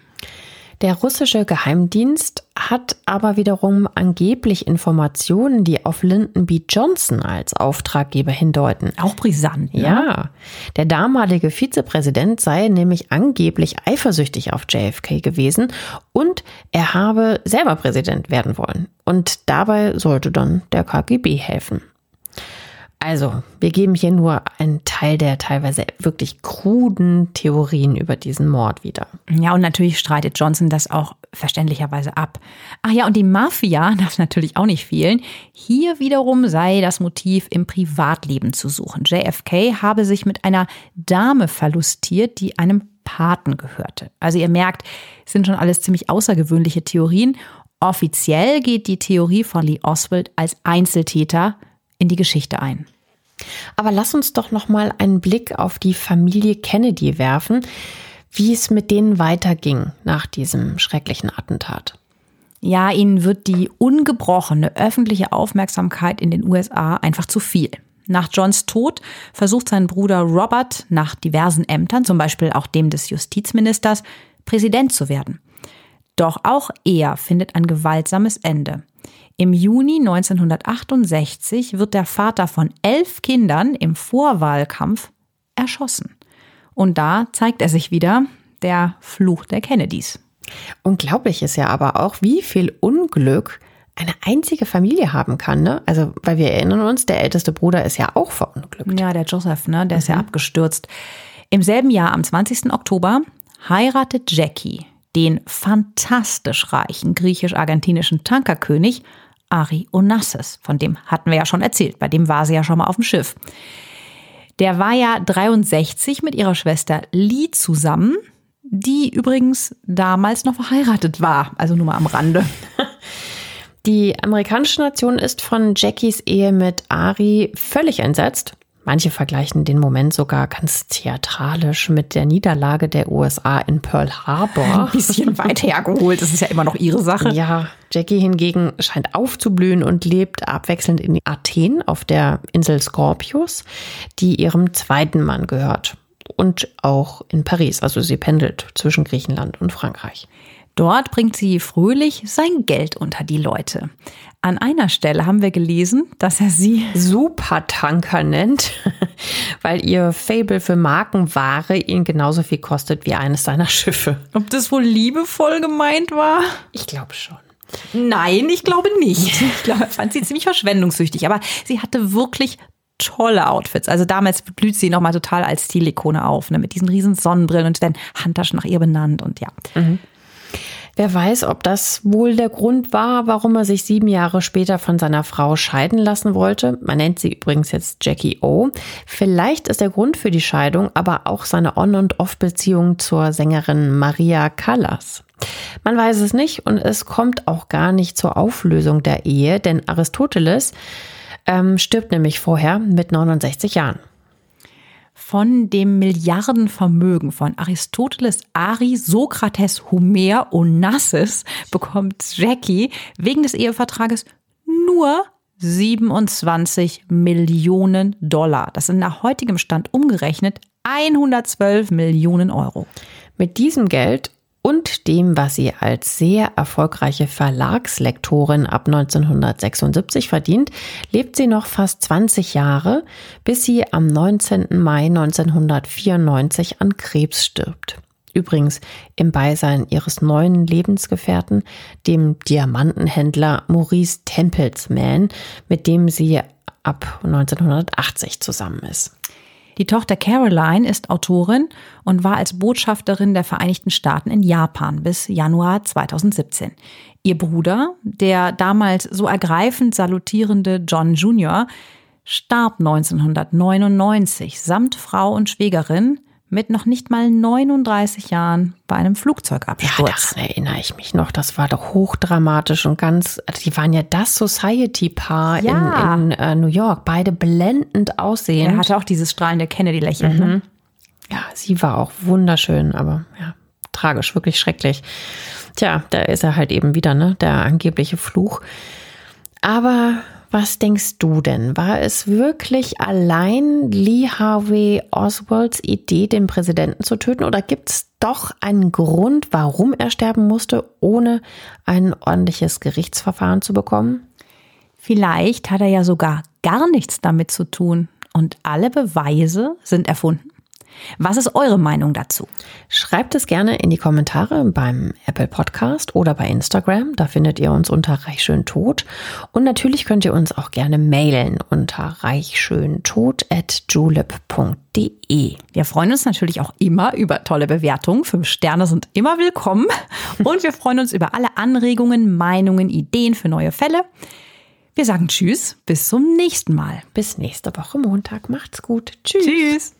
Der russische Geheimdienst hat aber wiederum angeblich Informationen, die auf Lyndon B. Johnson als Auftraggeber hindeuten.
Auch brisant.
Ne? Ja. Der damalige Vizepräsident sei nämlich angeblich eifersüchtig auf JFK gewesen und er habe selber Präsident werden wollen. Und dabei sollte dann der KGB helfen. Also, wir geben hier nur einen Teil der teilweise wirklich kruden Theorien über diesen Mord wieder.
Ja, und natürlich streitet Johnson das auch verständlicherweise ab. Ach ja, und die Mafia (laughs) darf natürlich auch nicht fehlen. Hier wiederum sei das Motiv im Privatleben zu suchen. JFK habe sich mit einer Dame verlustiert, die einem Paten gehörte. Also ihr merkt, es sind schon alles ziemlich außergewöhnliche Theorien. Offiziell geht die Theorie von Lee Oswald als Einzeltäter in die Geschichte ein.
Aber lass uns doch noch mal einen Blick auf die Familie Kennedy werfen, wie es mit denen weiterging nach diesem schrecklichen Attentat.
Ja, ihnen wird die ungebrochene öffentliche Aufmerksamkeit in den USA einfach zu viel. Nach Johns Tod versucht sein Bruder Robert nach diversen Ämtern, zum Beispiel auch dem des Justizministers, Präsident zu werden. Doch auch er findet ein gewaltsames Ende. Im Juni 1968 wird der Vater von elf Kindern im Vorwahlkampf erschossen. Und da zeigt er sich wieder, der Fluch der Kennedys.
Unglaublich ist ja aber auch, wie viel Unglück eine einzige Familie haben kann, ne? Also, weil wir erinnern uns, der älteste Bruder ist ja auch verunglückt.
Ja, der Joseph, ne? Der mhm. ist ja mhm. abgestürzt. Im selben Jahr, am 20. Oktober, heiratet Jackie den fantastisch reichen griechisch-argentinischen Tankerkönig Ari Onassis. Von dem hatten wir ja schon erzählt. Bei dem war sie ja schon mal auf dem Schiff. Der war ja 63 mit ihrer Schwester Lee zusammen, die übrigens damals noch verheiratet war. Also nur mal am Rande.
Die amerikanische Nation ist von Jackies Ehe mit Ari völlig entsetzt. Manche vergleichen den Moment sogar ganz theatralisch mit der Niederlage der USA in Pearl Harbor.
Ein bisschen weit hergeholt, das ist ja immer noch ihre Sache.
Ja, Jackie hingegen scheint aufzublühen und lebt abwechselnd in Athen auf der Insel Scorpius, die ihrem zweiten Mann gehört. Und auch in Paris, also sie pendelt zwischen Griechenland und Frankreich.
Dort bringt sie fröhlich sein Geld unter die Leute. An einer Stelle haben wir gelesen, dass er sie
Supertanker nennt, (laughs) weil ihr Fable für Markenware ihn genauso viel kostet wie eines seiner Schiffe.
Ob das wohl liebevoll gemeint war?
Ich glaube schon.
Nein, ich glaube nicht. (laughs) Ich glaube, fand sie ziemlich verschwendungssüchtig. Aber sie hatte wirklich tolle Outfits. Also damals blüht sie nochmal total als Stilikone auf, ne? mit diesen riesen Sonnenbrillen und werden Handtaschen nach ihr benannt und ja. Mhm.
Wer weiß, ob das wohl der Grund war, warum er sich sieben Jahre später von seiner Frau scheiden lassen wollte. Man nennt sie übrigens jetzt Jackie O. Vielleicht ist der Grund für die Scheidung aber auch seine On- und Off-Beziehung zur Sängerin Maria Callas. Man weiß es nicht und es kommt auch gar nicht zur Auflösung der Ehe, denn Aristoteles ähm, stirbt nämlich vorher mit 69 Jahren.
Von dem Milliardenvermögen von Aristoteles, Ari, Sokrates, Homer, Onassis bekommt Jackie wegen des Ehevertrages nur 27 Millionen Dollar. Das sind nach heutigem Stand umgerechnet 112 Millionen Euro.
Mit diesem Geld und dem, was sie als sehr erfolgreiche Verlagslektorin ab 1976 verdient, lebt sie noch fast 20 Jahre, bis sie am 19. Mai 1994 an Krebs stirbt. Übrigens im Beisein ihres neuen Lebensgefährten, dem Diamantenhändler Maurice Tempelsman, mit dem sie ab 1980 zusammen ist.
Die Tochter Caroline ist Autorin und war als Botschafterin der Vereinigten Staaten in Japan bis Januar 2017. Ihr Bruder, der damals so ergreifend salutierende John Jr., starb 1999 samt Frau und Schwägerin mit noch nicht mal 39 Jahren bei einem Flugzeugabsturz.
Ja, daran erinnere ich mich noch. Das war doch hochdramatisch und ganz, die waren ja das Society-Paar ja. in, in äh, New York. Beide blendend aussehen.
Er hatte auch dieses strahlende Kennedy-Lächeln. Ne? Mhm. Ne?
Ja, sie war auch wunderschön, aber ja, tragisch, wirklich schrecklich. Tja, da ist er halt eben wieder, ne? Der angebliche Fluch. Aber was denkst du denn? War es wirklich allein Lee Harvey Oswalds Idee, den Präsidenten zu töten? Oder gibt es doch einen Grund, warum er sterben musste, ohne ein ordentliches Gerichtsverfahren zu bekommen?
Vielleicht hat er ja sogar gar nichts damit zu tun und alle Beweise sind erfunden. Was ist eure Meinung dazu?
Schreibt es gerne in die Kommentare beim Apple Podcast oder bei Instagram. Da findet ihr uns unter reichschöntod. Und natürlich könnt ihr uns auch gerne mailen unter reichschöntod.julep.de.
Wir freuen uns natürlich auch immer über tolle Bewertungen. Fünf Sterne sind immer willkommen. (laughs) Und wir freuen uns über alle Anregungen, Meinungen, Ideen für neue Fälle. Wir sagen Tschüss, bis zum nächsten Mal.
Bis nächste Woche Montag. Macht's gut. Tschüss. Tschüss.